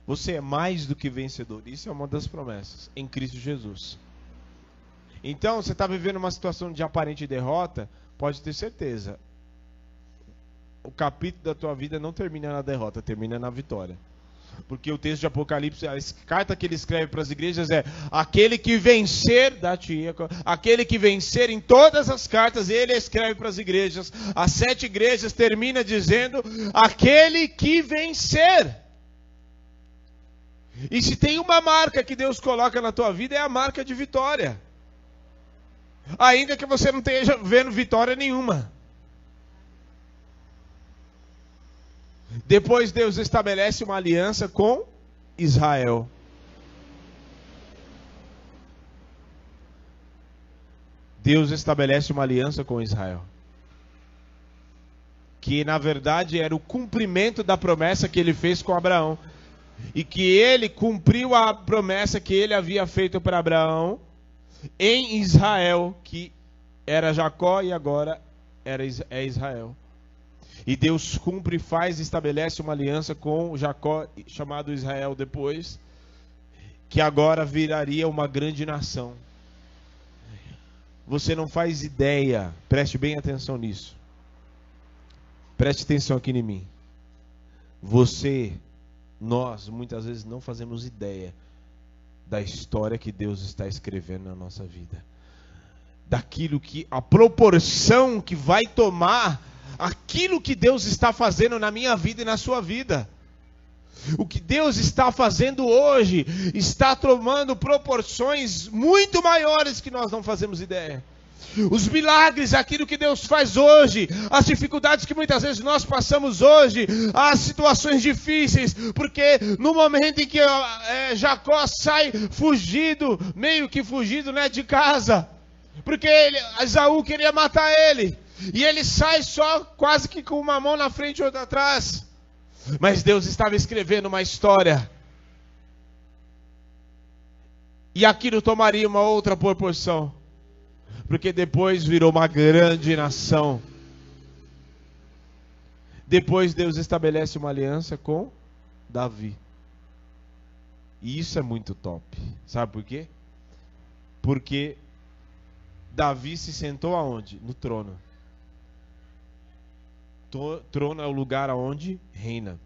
Você é mais do que vencedor. Isso é uma das promessas em Cristo Jesus. Então, você está vivendo uma situação de aparente derrota, pode ter certeza o capítulo da tua vida não termina na derrota, termina na vitória. Porque o texto de Apocalipse, a carta que ele escreve para as igrejas é: aquele que vencer, da tia, aquele que vencer em todas as cartas, ele escreve para as igrejas. As sete igrejas termina dizendo: aquele que vencer. E se tem uma marca que Deus coloca na tua vida, é a marca de vitória. Ainda que você não esteja vendo vitória nenhuma. Depois Deus estabelece uma aliança com Israel. Deus estabelece uma aliança com Israel. Que na verdade era o cumprimento da promessa que ele fez com Abraão. E que ele cumpriu a promessa que ele havia feito para Abraão em Israel, que era Jacó e agora era, é Israel. E Deus cumpre, faz e estabelece uma aliança com Jacó, chamado Israel depois, que agora viraria uma grande nação. Você não faz ideia, preste bem atenção nisso. Preste atenção aqui em mim. Você, nós, muitas vezes não fazemos ideia da história que Deus está escrevendo na nossa vida. Daquilo que, a proporção que vai tomar aquilo que Deus está fazendo na minha vida e na sua vida. O que Deus está fazendo hoje está tomando proporções muito maiores que nós não fazemos ideia. Os milagres, aquilo que Deus faz hoje, as dificuldades que muitas vezes nós passamos hoje, as situações difíceis, porque no momento em que é, Jacó sai fugido, meio que fugido né, de casa, porque ele, Esaú queria matar ele, e ele sai só quase que com uma mão na frente e outra atrás. Mas Deus estava escrevendo uma história. E aquilo tomaria uma outra proporção. Porque depois virou uma grande nação. Depois Deus estabelece uma aliança com Davi. E isso é muito top. Sabe por quê? Porque Davi se sentou aonde? No trono trono é o lugar aonde reina.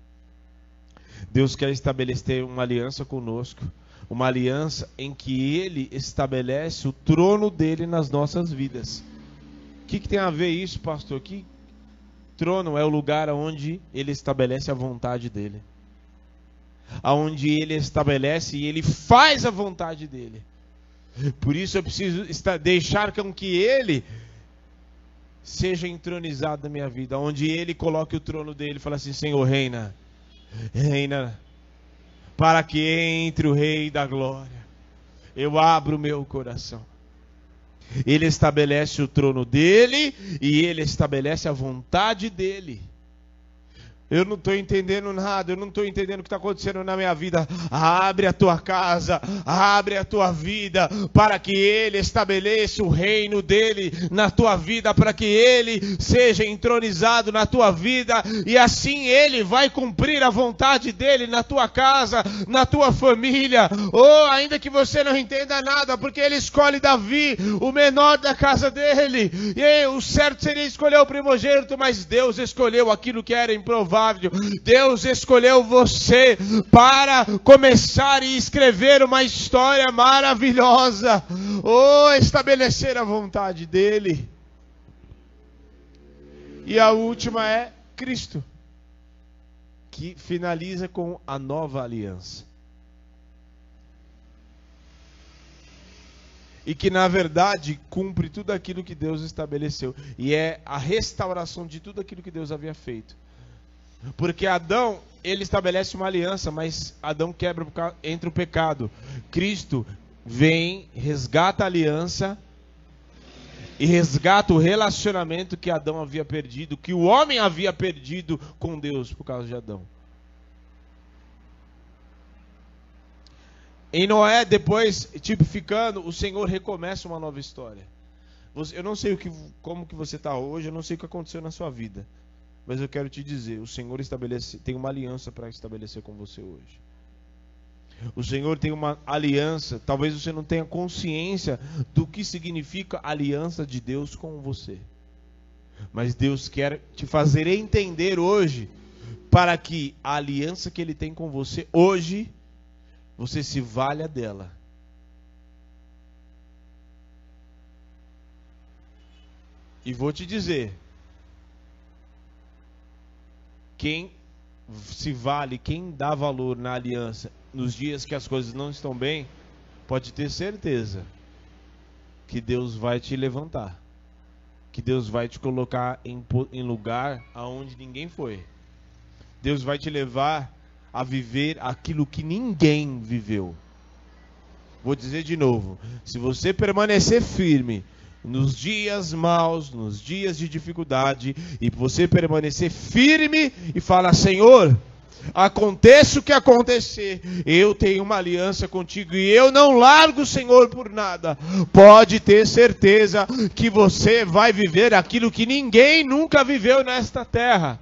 Deus quer estabelecer uma aliança conosco, uma aliança em que Ele estabelece o trono dele nas nossas vidas. O que, que tem a ver isso, pastor? Que trono é o lugar onde Ele estabelece a vontade dele, aonde Ele estabelece e Ele faz a vontade dele. Por isso eu preciso deixar com que Ele seja entronizado na minha vida, onde Ele coloque o trono dele e fale assim: Senhor, reina, reina, para que entre o Rei da Glória. Eu abro meu coração. Ele estabelece o trono dele e ele estabelece a vontade dele. Eu não estou entendendo nada, eu não estou entendendo o que está acontecendo na minha vida. Abre a tua casa, abre a tua vida, para que Ele estabeleça o reino dele na tua vida, para que Ele seja entronizado na tua vida, e assim Ele vai cumprir a vontade dele na tua casa, na tua família. Ou oh, ainda que você não entenda nada, porque Ele escolhe Davi, o menor da casa dele, e o certo seria escolher o primogênito, mas Deus escolheu aquilo que era improvável Deus escolheu você para começar e escrever uma história maravilhosa, ou estabelecer a vontade dEle. E a última é Cristo, que finaliza com a nova aliança. e que na verdade cumpre tudo aquilo que Deus estabeleceu e é a restauração de tudo aquilo que Deus havia feito. Porque Adão, ele estabelece uma aliança, mas Adão quebra entre o pecado. Cristo vem, resgata a aliança e resgata o relacionamento que Adão havia perdido, que o homem havia perdido com Deus por causa de Adão. Em Noé, depois, tipificando, o Senhor recomeça uma nova história. Eu não sei o que, como que você está hoje, eu não sei o que aconteceu na sua vida. Mas eu quero te dizer, o Senhor estabelece, tem uma aliança para estabelecer com você hoje. O Senhor tem uma aliança, talvez você não tenha consciência do que significa aliança de Deus com você. Mas Deus quer te fazer entender hoje, para que a aliança que Ele tem com você hoje, você se valha dela. E vou te dizer, quem se vale, quem dá valor na aliança nos dias que as coisas não estão bem, pode ter certeza que Deus vai te levantar. Que Deus vai te colocar em, em lugar aonde ninguém foi. Deus vai te levar a viver aquilo que ninguém viveu. Vou dizer de novo: se você permanecer firme nos dias maus, nos dias de dificuldade, e você permanecer firme e falar: Senhor, Aconteça o que acontecer, eu tenho uma aliança contigo e eu não largo o Senhor por nada. Pode ter certeza que você vai viver aquilo que ninguém nunca viveu nesta terra.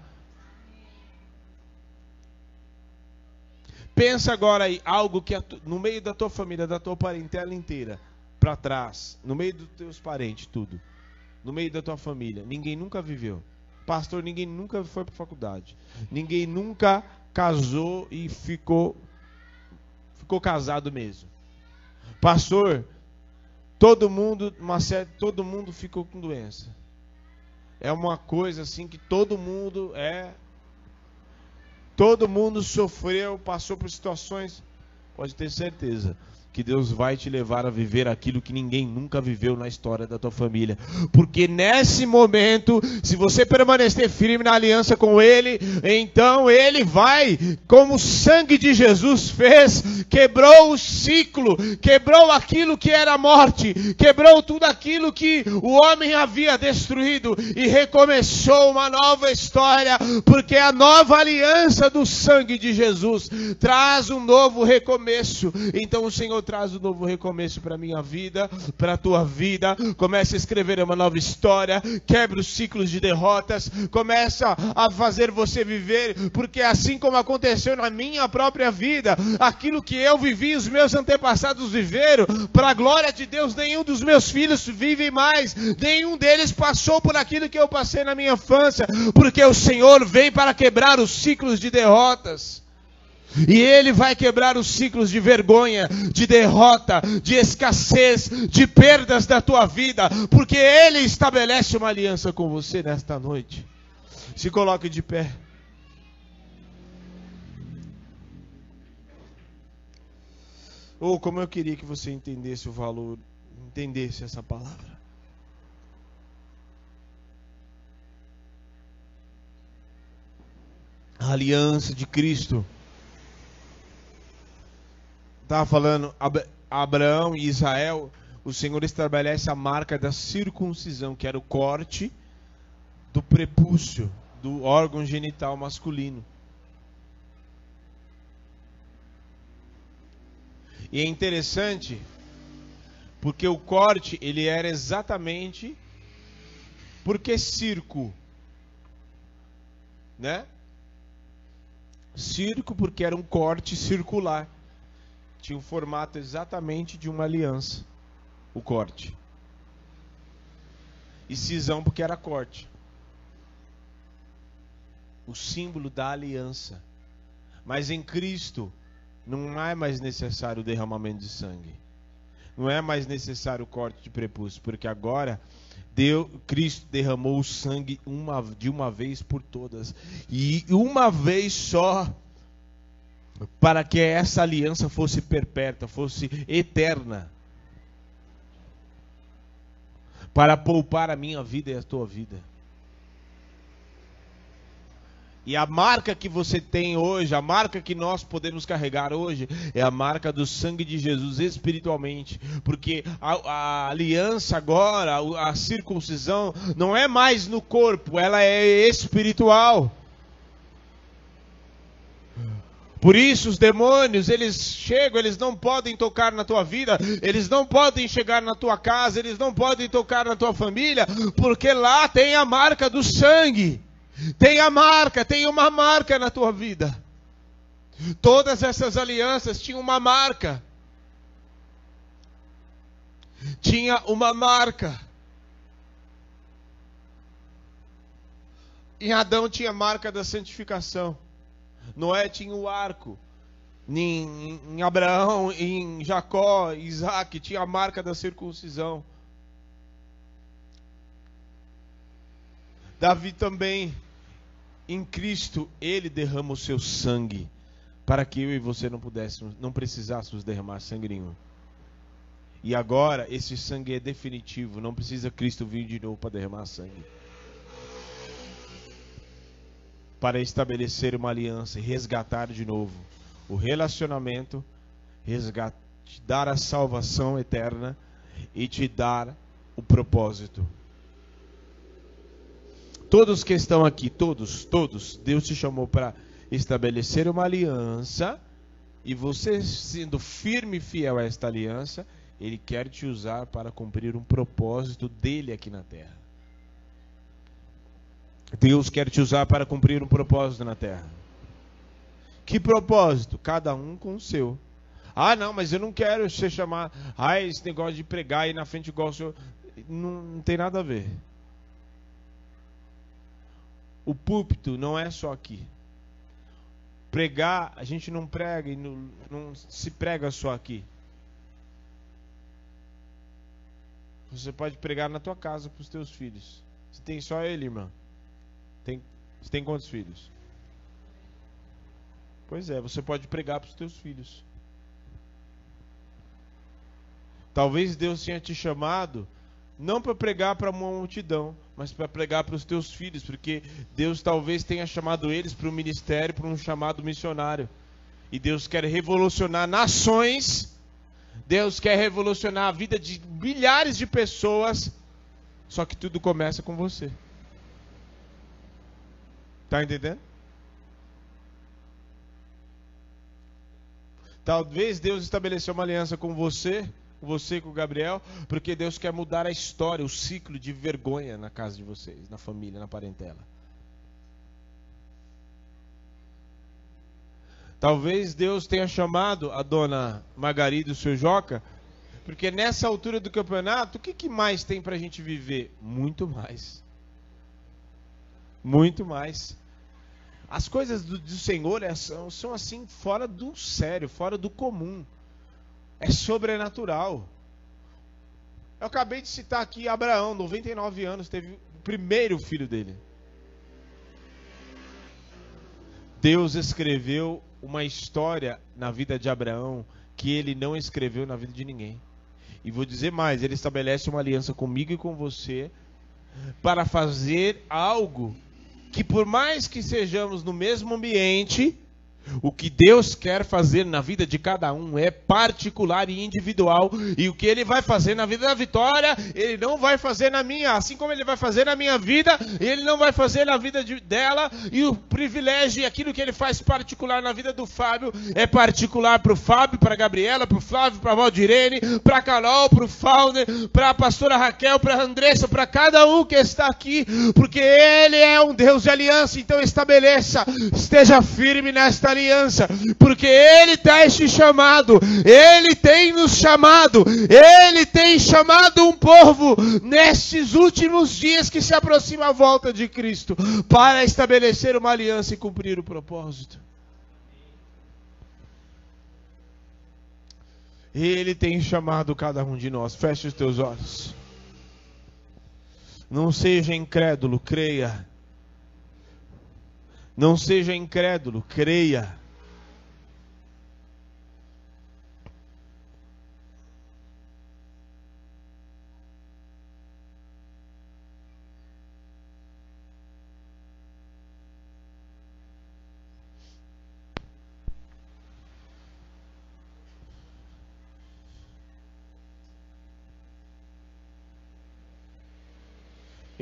Pensa agora aí, algo que no meio da tua família, da tua parentela inteira, para trás, no meio dos teus parentes, tudo, no meio da tua família, ninguém nunca viveu. Pastor, ninguém nunca foi para faculdade. Ninguém nunca casou e ficou ficou casado mesmo. Pastor, todo mundo, uma série, todo mundo ficou com doença. É uma coisa assim que todo mundo é todo mundo sofreu, passou por situações, pode ter certeza que Deus vai te levar a viver aquilo que ninguém nunca viveu na história da tua família. Porque nesse momento, se você permanecer firme na aliança com Ele, então Ele vai, como o sangue de Jesus fez, quebrou o ciclo, quebrou aquilo que era morte, quebrou tudo aquilo que o homem havia destruído e recomeçou uma nova história, porque a nova aliança do sangue de Jesus traz um novo recomeço. Então o Senhor traz um novo recomeço para minha vida, para a tua vida. Comece a escrever uma nova história, quebre os ciclos de derrotas, começa a fazer você viver, porque assim como aconteceu na minha própria vida, aquilo que eu vivi, os meus antepassados viveram, para a glória de Deus, nenhum dos meus filhos vive mais, nenhum deles passou por aquilo que eu passei na minha infância, porque o Senhor vem para quebrar os ciclos de derrotas. E Ele vai quebrar os ciclos de vergonha, de derrota, de escassez, de perdas da tua vida, porque Ele estabelece uma aliança com você nesta noite. Se coloque de pé. Ou oh, como eu queria que você entendesse o valor, entendesse essa palavra. A aliança de Cristo estava falando, Abraão e Israel, o Senhor estabelece a marca da circuncisão, que era o corte do prepúcio, do órgão genital masculino. E é interessante, porque o corte, ele era exatamente porque circo, né? Circo porque era um corte circular tinha o formato exatamente de uma aliança, o corte. E cisão porque era corte. O símbolo da aliança. Mas em Cristo não é mais necessário o derramamento de sangue. Não é mais necessário o corte de prepúcio, porque agora Cristo derramou o sangue uma, de uma vez por todas. E uma vez só para que essa aliança fosse perpétua, fosse eterna. Para poupar a minha vida e a tua vida. E a marca que você tem hoje, a marca que nós podemos carregar hoje, é a marca do sangue de Jesus espiritualmente. Porque a, a, aliança agora, a circuncisão, não é mais no corpo, ela é espiritual. Por isso os demônios, eles chegam, eles não podem tocar na tua vida, eles não podem chegar na tua casa, eles não podem tocar na tua família, porque lá tem a marca do sangue. Tem a marca, tem uma marca na tua vida. Todas essas alianças tinham uma marca. Tinha uma marca. Em Adão tinha a marca da santificação. Noé tinha o arco. Em, em Abraão, em Jacó, Isaac, tinha a marca da circuncisão. Davi também, em Cristo, ele derrama o seu sangue para que eu e você não pudéssemos, não precisássemos derramar sangue nenhum. E agora esse sangue é definitivo, não precisa Cristo vir de novo para derramar sangue para estabelecer uma aliança e resgatar de novo o relacionamento, te dar a salvação eterna e te dar o propósito. Todos que estão aqui, todos, todos, Deus te chamou para estabelecer uma aliança e você sendo firme e fiel a esta aliança, ele quer te usar para cumprir um propósito dele aqui na terra. Deus quer te usar para cumprir um propósito na terra. Que propósito? Cada um com o seu. Ah, não, mas eu não quero ser chamado. Ah, esse negócio de pregar aí na frente igual o senhor. Não, não tem nada a ver. O púlpito não é só aqui. Pregar, a gente não prega e não, não se prega só aqui. Você pode pregar na tua casa para os teus filhos. Você tem só ele, irmã? Tem, você tem quantos filhos? Pois é, você pode pregar para os teus filhos. Talvez Deus tenha te chamado não para pregar para uma multidão, mas para pregar para os teus filhos, porque Deus talvez tenha chamado eles para um ministério, para um chamado missionário. E Deus quer revolucionar nações, Deus quer revolucionar a vida de milhares de pessoas, só que tudo começa com você. Tá entendendo? Talvez Deus estabeleceu uma aliança com você você com o Gabriel, porque Deus quer mudar a história, o ciclo de vergonha na casa de vocês, na família, na parentela. Talvez Deus tenha chamado a dona Margarida e o seu Joca, porque nessa altura do campeonato, o que, que mais tem para a gente viver? Muito mais. Muito mais. As coisas do, do Senhor é, são, são assim, fora do sério, fora do comum é sobrenatural. Eu acabei de citar aqui Abraão, 99 anos, teve o primeiro filho dele. Deus escreveu uma história na vida de Abraão que ele não escreveu na vida de ninguém. E vou dizer mais: ele estabelece uma aliança comigo e com você para fazer algo que, por mais que sejamos no mesmo ambiente, o que Deus quer fazer na vida de cada um é particular e individual. E o que Ele vai fazer na vida da Vitória, Ele não vai fazer na minha. Assim como Ele vai fazer na minha vida, Ele não vai fazer na vida de, dela. E o privilégio e aquilo que Ele faz particular na vida do Fábio é particular para o Fábio, para Gabriela, para o Flávio, para a Valdirene, para a Carol, para o Fauner, para a pastora Raquel, para a Andressa, para cada um que está aqui. Porque Ele é um Deus de aliança. Então estabeleça, esteja firme nesta aliança, porque Ele tem te chamado, Ele tem nos chamado, Ele tem chamado um povo nestes últimos dias que se aproxima a volta de Cristo, para estabelecer uma aliança e cumprir o propósito. Ele tem chamado cada um de nós. Feche os teus olhos. Não seja incrédulo, creia. Não seja incrédulo, creia.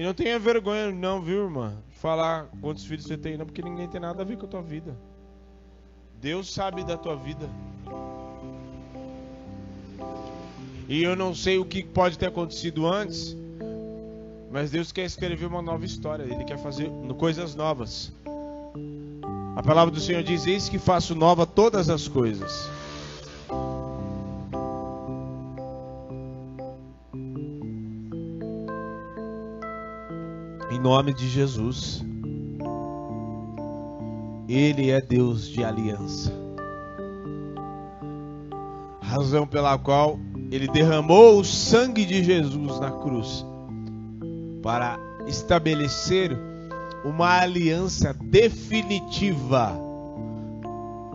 E não tenha vergonha, não, viu, irmã? Falar quantos filhos você tem, não, porque ninguém tem nada a ver com a tua vida. Deus sabe da tua vida. E eu não sei o que pode ter acontecido antes, mas Deus quer escrever uma nova história. Ele quer fazer coisas novas. A palavra do Senhor diz: Eis que faço nova todas as coisas. Nome de Jesus. Ele é Deus de aliança. Razão pela qual ele derramou o sangue de Jesus na cruz para estabelecer uma aliança definitiva.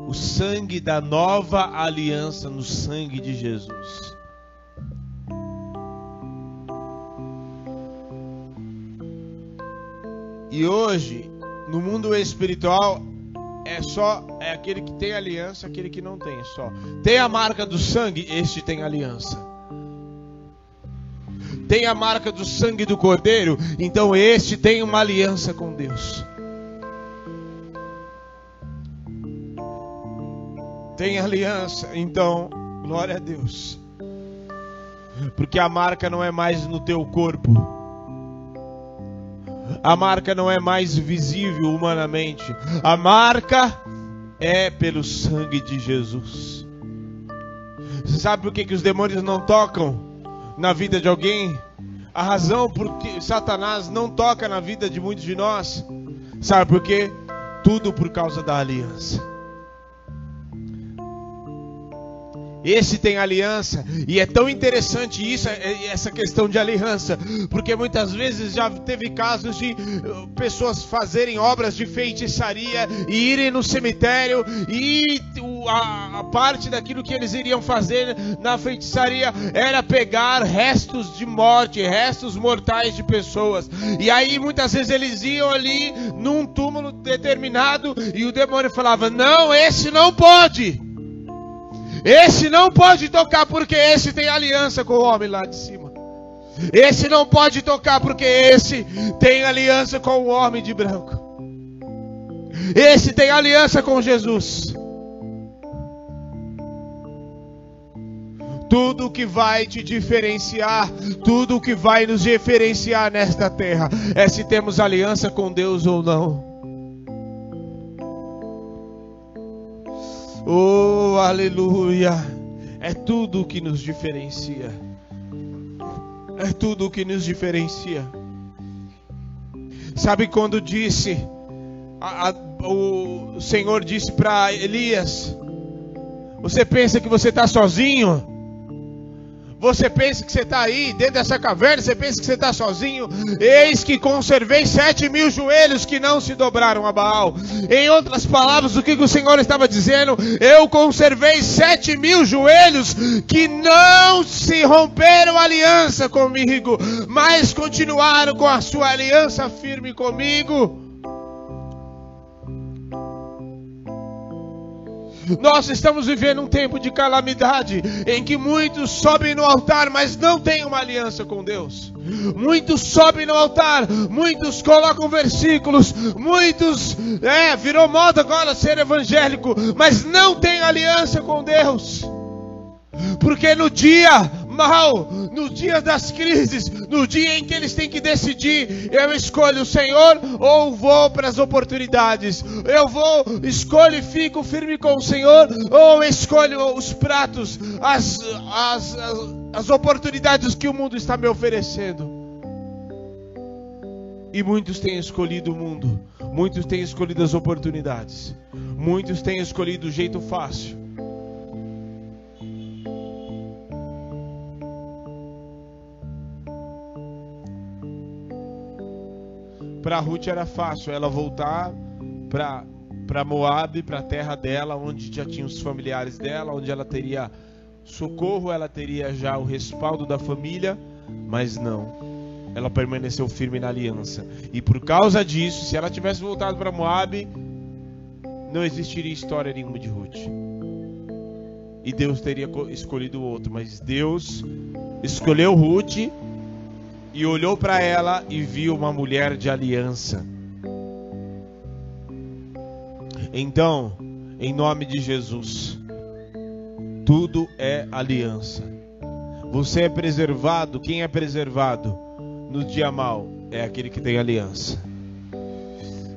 O sangue da nova aliança no sangue de Jesus. E hoje, no mundo espiritual, é só é aquele que tem aliança, aquele que não tem, só. Tem a marca do sangue, este tem aliança. Tem a marca do sangue do Cordeiro, então este tem uma aliança com Deus. tem aliança, então, glória a Deus. Porque a marca não é mais no teu corpo. A marca não é mais visível humanamente. A marca é pelo sangue de Jesus. Você sabe por que, que os demônios não tocam na vida de alguém? A razão por que Satanás não toca na vida de muitos de nós, sabe por quê? Tudo por causa da aliança. Esse tem aliança. E é tão interessante isso, é, essa questão de aliança. Porque muitas vezes já teve casos de uh, pessoas fazerem obras de feitiçaria e irem no cemitério e a parte daquilo que eles iriam fazer na feitiçaria era pegar restos de morte, restos mortais de pessoas. E aí muitas vezes eles iam ali num túmulo determinado e o demônio falava: Não, esse não pode. Esse não pode tocar porque esse tem aliança com o homem lá de cima. Esse não pode tocar porque esse tem aliança com o homem de branco. Esse tem aliança com Jesus. Tudo que vai te diferenciar, tudo que vai nos diferenciar nesta terra é se temos aliança com Deus ou não. Oh, aleluia! É tudo o que nos diferencia. É tudo o que nos diferencia. Sabe quando disse, a, a, o Senhor disse para Elias: Você pensa que você está sozinho? Você pensa que você está aí dentro dessa caverna? Você pensa que você está sozinho? Eis que conservei sete mil joelhos que não se dobraram a Baal. Em outras palavras, o que, o Senhor estava dizendo? Eu conservei sete mil joelhos que não se romperam aliança comigo, mas continuaram com a sua aliança firme comigo. Nós estamos vivendo um tempo de calamidade em que muitos sobem no altar, mas não têm uma aliança com Deus. Muitos sobem no altar, muitos colocam versículos, muitos, é, virou moda agora ser evangélico, mas não tem aliança com Deus. Porque no dia mal, nos dias das crises, no dia em que eles têm que decidir, eu escolho o Senhor ou vou para as oportunidades. Eu vou, escolho e fico firme com o Senhor ou escolho os pratos, as, as, as, as oportunidades que o mundo está me oferecendo. E muitos têm escolhido o mundo, muitos têm escolhido as oportunidades, muitos têm escolhido o jeito fácil. Para Ruth era fácil ela voltar para para Moab, para a terra dela, onde já tinha os familiares dela, onde ela teria socorro, ela teria já o respaldo da família, mas não. Ela permaneceu firme na aliança. E por causa disso, se ela tivesse voltado para Moab, não existiria história nenhuma de Ruth. E Deus teria escolhido outro, mas Deus escolheu Ruth e olhou para ela e viu uma mulher de aliança. Então, em nome de Jesus, tudo é aliança. Você é preservado, quem é preservado no dia mal é aquele que tem aliança.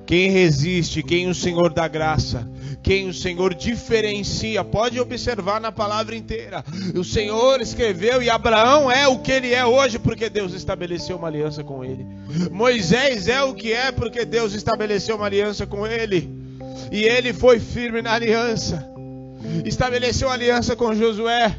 Quem resiste, quem o Senhor dá graça, quem o Senhor diferencia. Pode observar na palavra inteira. O Senhor escreveu e Abraão é o que ele é hoje porque Deus estabeleceu uma aliança com ele. Moisés é o que é porque Deus estabeleceu uma aliança com ele. E ele foi firme na aliança. Estabeleceu aliança com Josué.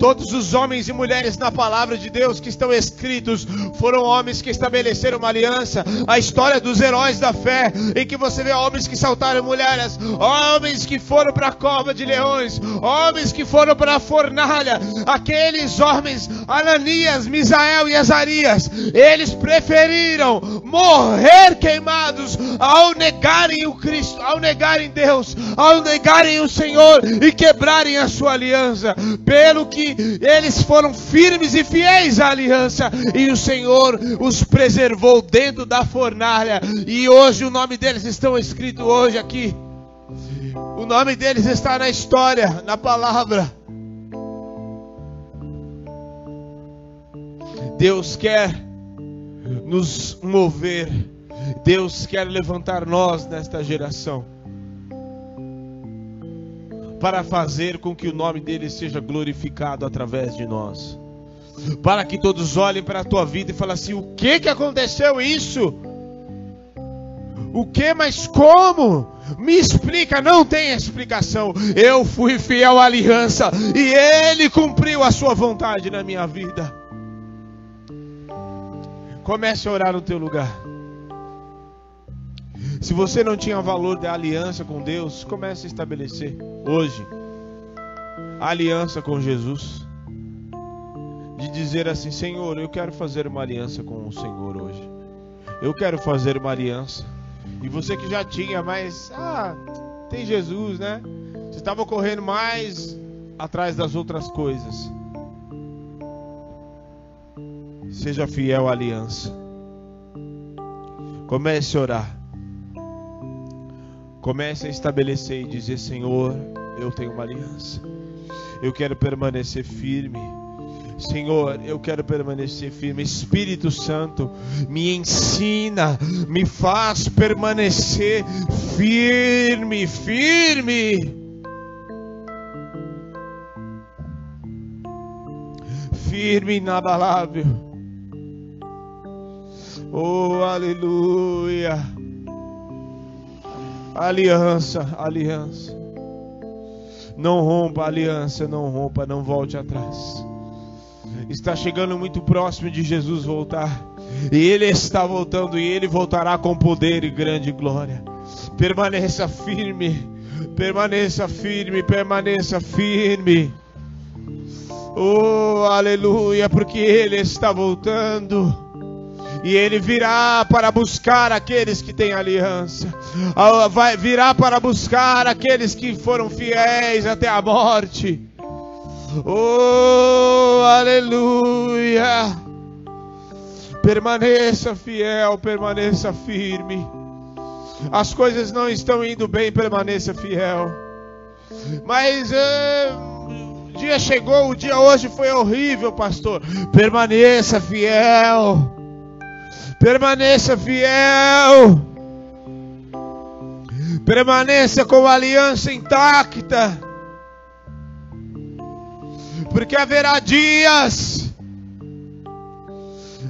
Todos os homens e mulheres na palavra de Deus que estão escritos foram homens que estabeleceram uma aliança. A história dos heróis da fé, em que você vê homens que saltaram mulheres, homens que foram para a cova de leões, homens que foram para a fornalha. Aqueles homens, Ananias, Misael e Azarias, eles preferiram morrer queimados ao negarem o Cristo, ao negarem Deus, ao negarem o Senhor e quebrarem a sua aliança. Pelo que eles foram firmes e fiéis à aliança, e o Senhor os preservou dentro da fornalha, e hoje o nome deles estão escrito hoje aqui. O nome deles está na história, na palavra. Deus quer nos mover. Deus quer levantar nós nesta geração para fazer com que o nome dele seja glorificado através de nós. Para que todos olhem para a tua vida e falem assim: o que que aconteceu isso? O que, mas como? Me explica, não tem explicação. Eu fui fiel à aliança e ele cumpriu a sua vontade na minha vida. Comece a orar no teu lugar. Se você não tinha valor da aliança com Deus, comece a estabelecer hoje a aliança com Jesus. De dizer assim: Senhor, eu quero fazer uma aliança com o Senhor hoje. Eu quero fazer uma aliança. E você que já tinha, mas ah, tem Jesus, né? Você estava correndo mais atrás das outras coisas. Seja fiel à aliança. Comece a orar. Comece a estabelecer e dizer: Senhor, eu tenho uma aliança. Eu quero permanecer firme. Senhor, eu quero permanecer firme. Espírito Santo, me ensina, me faz permanecer firme, firme. Firme inabalável. Oh, aleluia. Aliança, aliança. Não rompa aliança, não rompa, não volte atrás. Está chegando muito próximo de Jesus voltar. E ele está voltando e ele voltará com poder e grande glória. Permaneça firme, permaneça firme, permaneça firme. Oh, aleluia, porque ele está voltando e ele virá para buscar aqueles que têm aliança, ah, vai virá para buscar aqueles que foram fiéis até a morte. Oh, aleluia! Permaneça fiel, permaneça firme. As coisas não estão indo bem, permaneça fiel. Mas eh, o dia chegou, o dia hoje foi horrível, pastor. Permaneça fiel. Permaneça fiel. Permaneça com a aliança intacta. Porque haverá dias.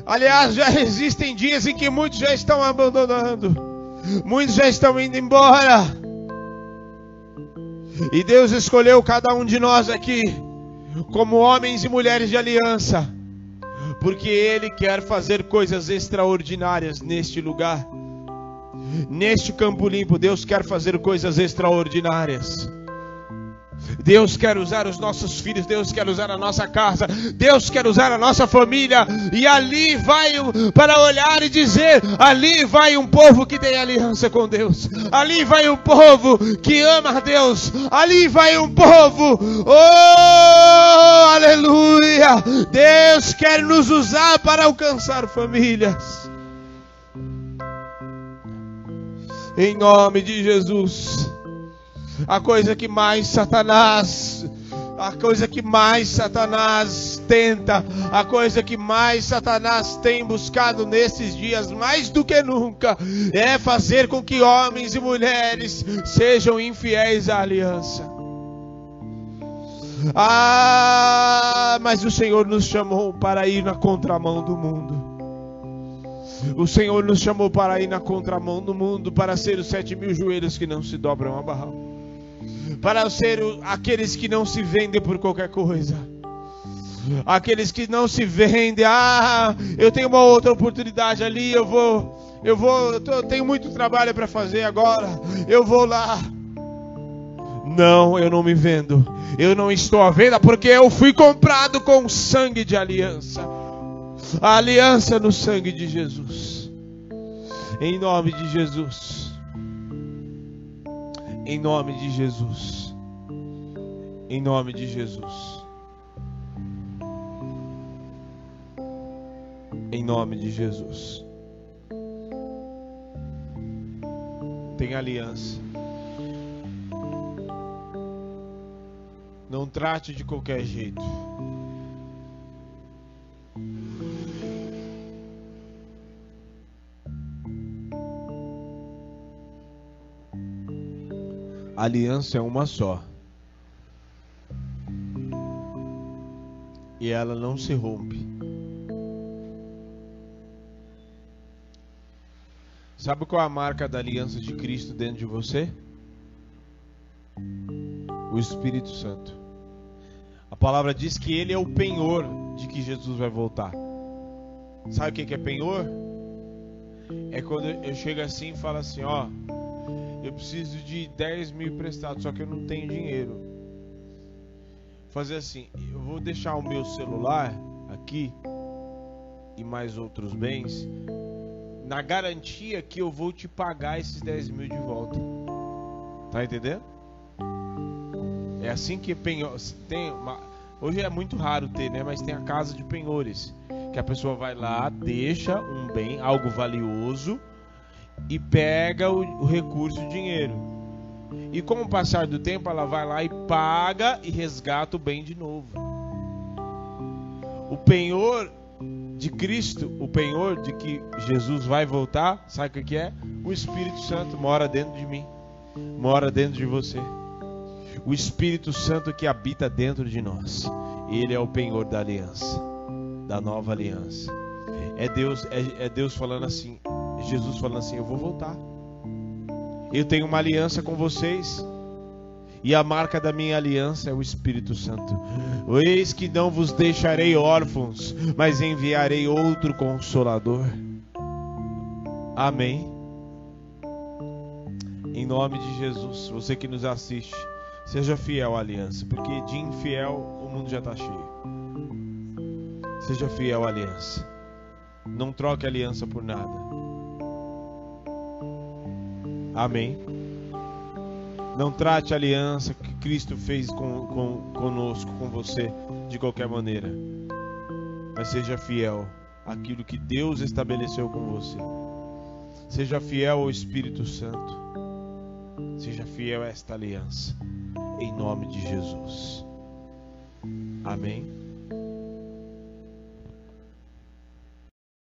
Aliás, já existem dias em que muitos já estão abandonando. Muitos já estão indo embora. E Deus escolheu cada um de nós aqui como homens e mulheres de aliança porque Ele quer fazer coisas extraordinárias neste lugar. Neste campo limpo, Deus quer fazer coisas extraordinárias. Deus quer usar os nossos filhos, Deus quer usar a nossa casa, Deus quer usar a nossa família, e ali vai para olhar e dizer: ali vai um povo que tem aliança com Deus, ali vai um povo que ama a Deus, ali vai um povo, oh, aleluia! Deus quer nos usar para alcançar famílias, em nome de Jesus a coisa que mais Satanás, a coisa que mais Satanás tenta, a coisa que mais Satanás tem buscado nesses dias, mais do que nunca, é fazer com que homens e mulheres sejam infiéis à aliança. Ah, mas o Senhor nos chamou para ir na contramão do mundo. O Senhor nos chamou para ir na contramão do mundo, para ser os sete mil joelhos que não se dobram a barral para ser aqueles que não se vendem por qualquer coisa. Aqueles que não se vendem, ah, eu tenho uma outra oportunidade ali, eu vou, eu vou, eu, tô, tenho muito trabalho para fazer agora, eu vou lá. Não, eu não me vendo. Eu não estou à venda porque eu fui comprado com sangue de aliança. A aliança no sangue de Jesus. Em nome de Jesus. Em nome de Jesus. Em nome de Jesus. Em nome de Jesus. Tem aliança. Não trate de qualquer jeito. A aliança é uma só. E ela não se rompe. Sabe qual é a marca da aliança de Cristo dentro de você? O Espírito Santo. A palavra diz que ele é o penhor de que Jesus vai voltar. Sabe o que é penhor? É quando eu chego assim e falo assim: Ó, eu preciso de 10 mil emprestados, só que eu não tenho dinheiro. Fazer assim: eu vou deixar o meu celular aqui e mais outros bens na garantia que eu vou te pagar esses 10 mil de volta. Tá entendendo? É assim que penhor, tem uma, hoje é muito raro ter, né? Mas tem a casa de penhores que a pessoa vai lá, deixa um bem, algo valioso e pega o, o recurso, o dinheiro. E com o passar do tempo, ela vai lá e paga e resgata o bem de novo. O penhor de Cristo, o penhor de que Jesus vai voltar, sabe o que é? O Espírito Santo mora dentro de mim, mora dentro de você. O Espírito Santo que habita dentro de nós. Ele é o penhor da aliança, da nova aliança. É Deus, é, é Deus falando assim, Jesus falando assim: Eu vou voltar. Eu tenho uma aliança com vocês. E a marca da minha aliança é o Espírito Santo. Eis que não vos deixarei órfãos, mas enviarei outro consolador. Amém. Em nome de Jesus, você que nos assiste, seja fiel à aliança, porque de infiel o mundo já está cheio. Seja fiel à aliança. Não troque aliança por nada. Amém. Não trate a aliança que Cristo fez com, com, conosco, com você, de qualquer maneira. Mas seja fiel àquilo que Deus estabeleceu com você. Seja fiel ao Espírito Santo. Seja fiel a esta aliança. Em nome de Jesus. Amém.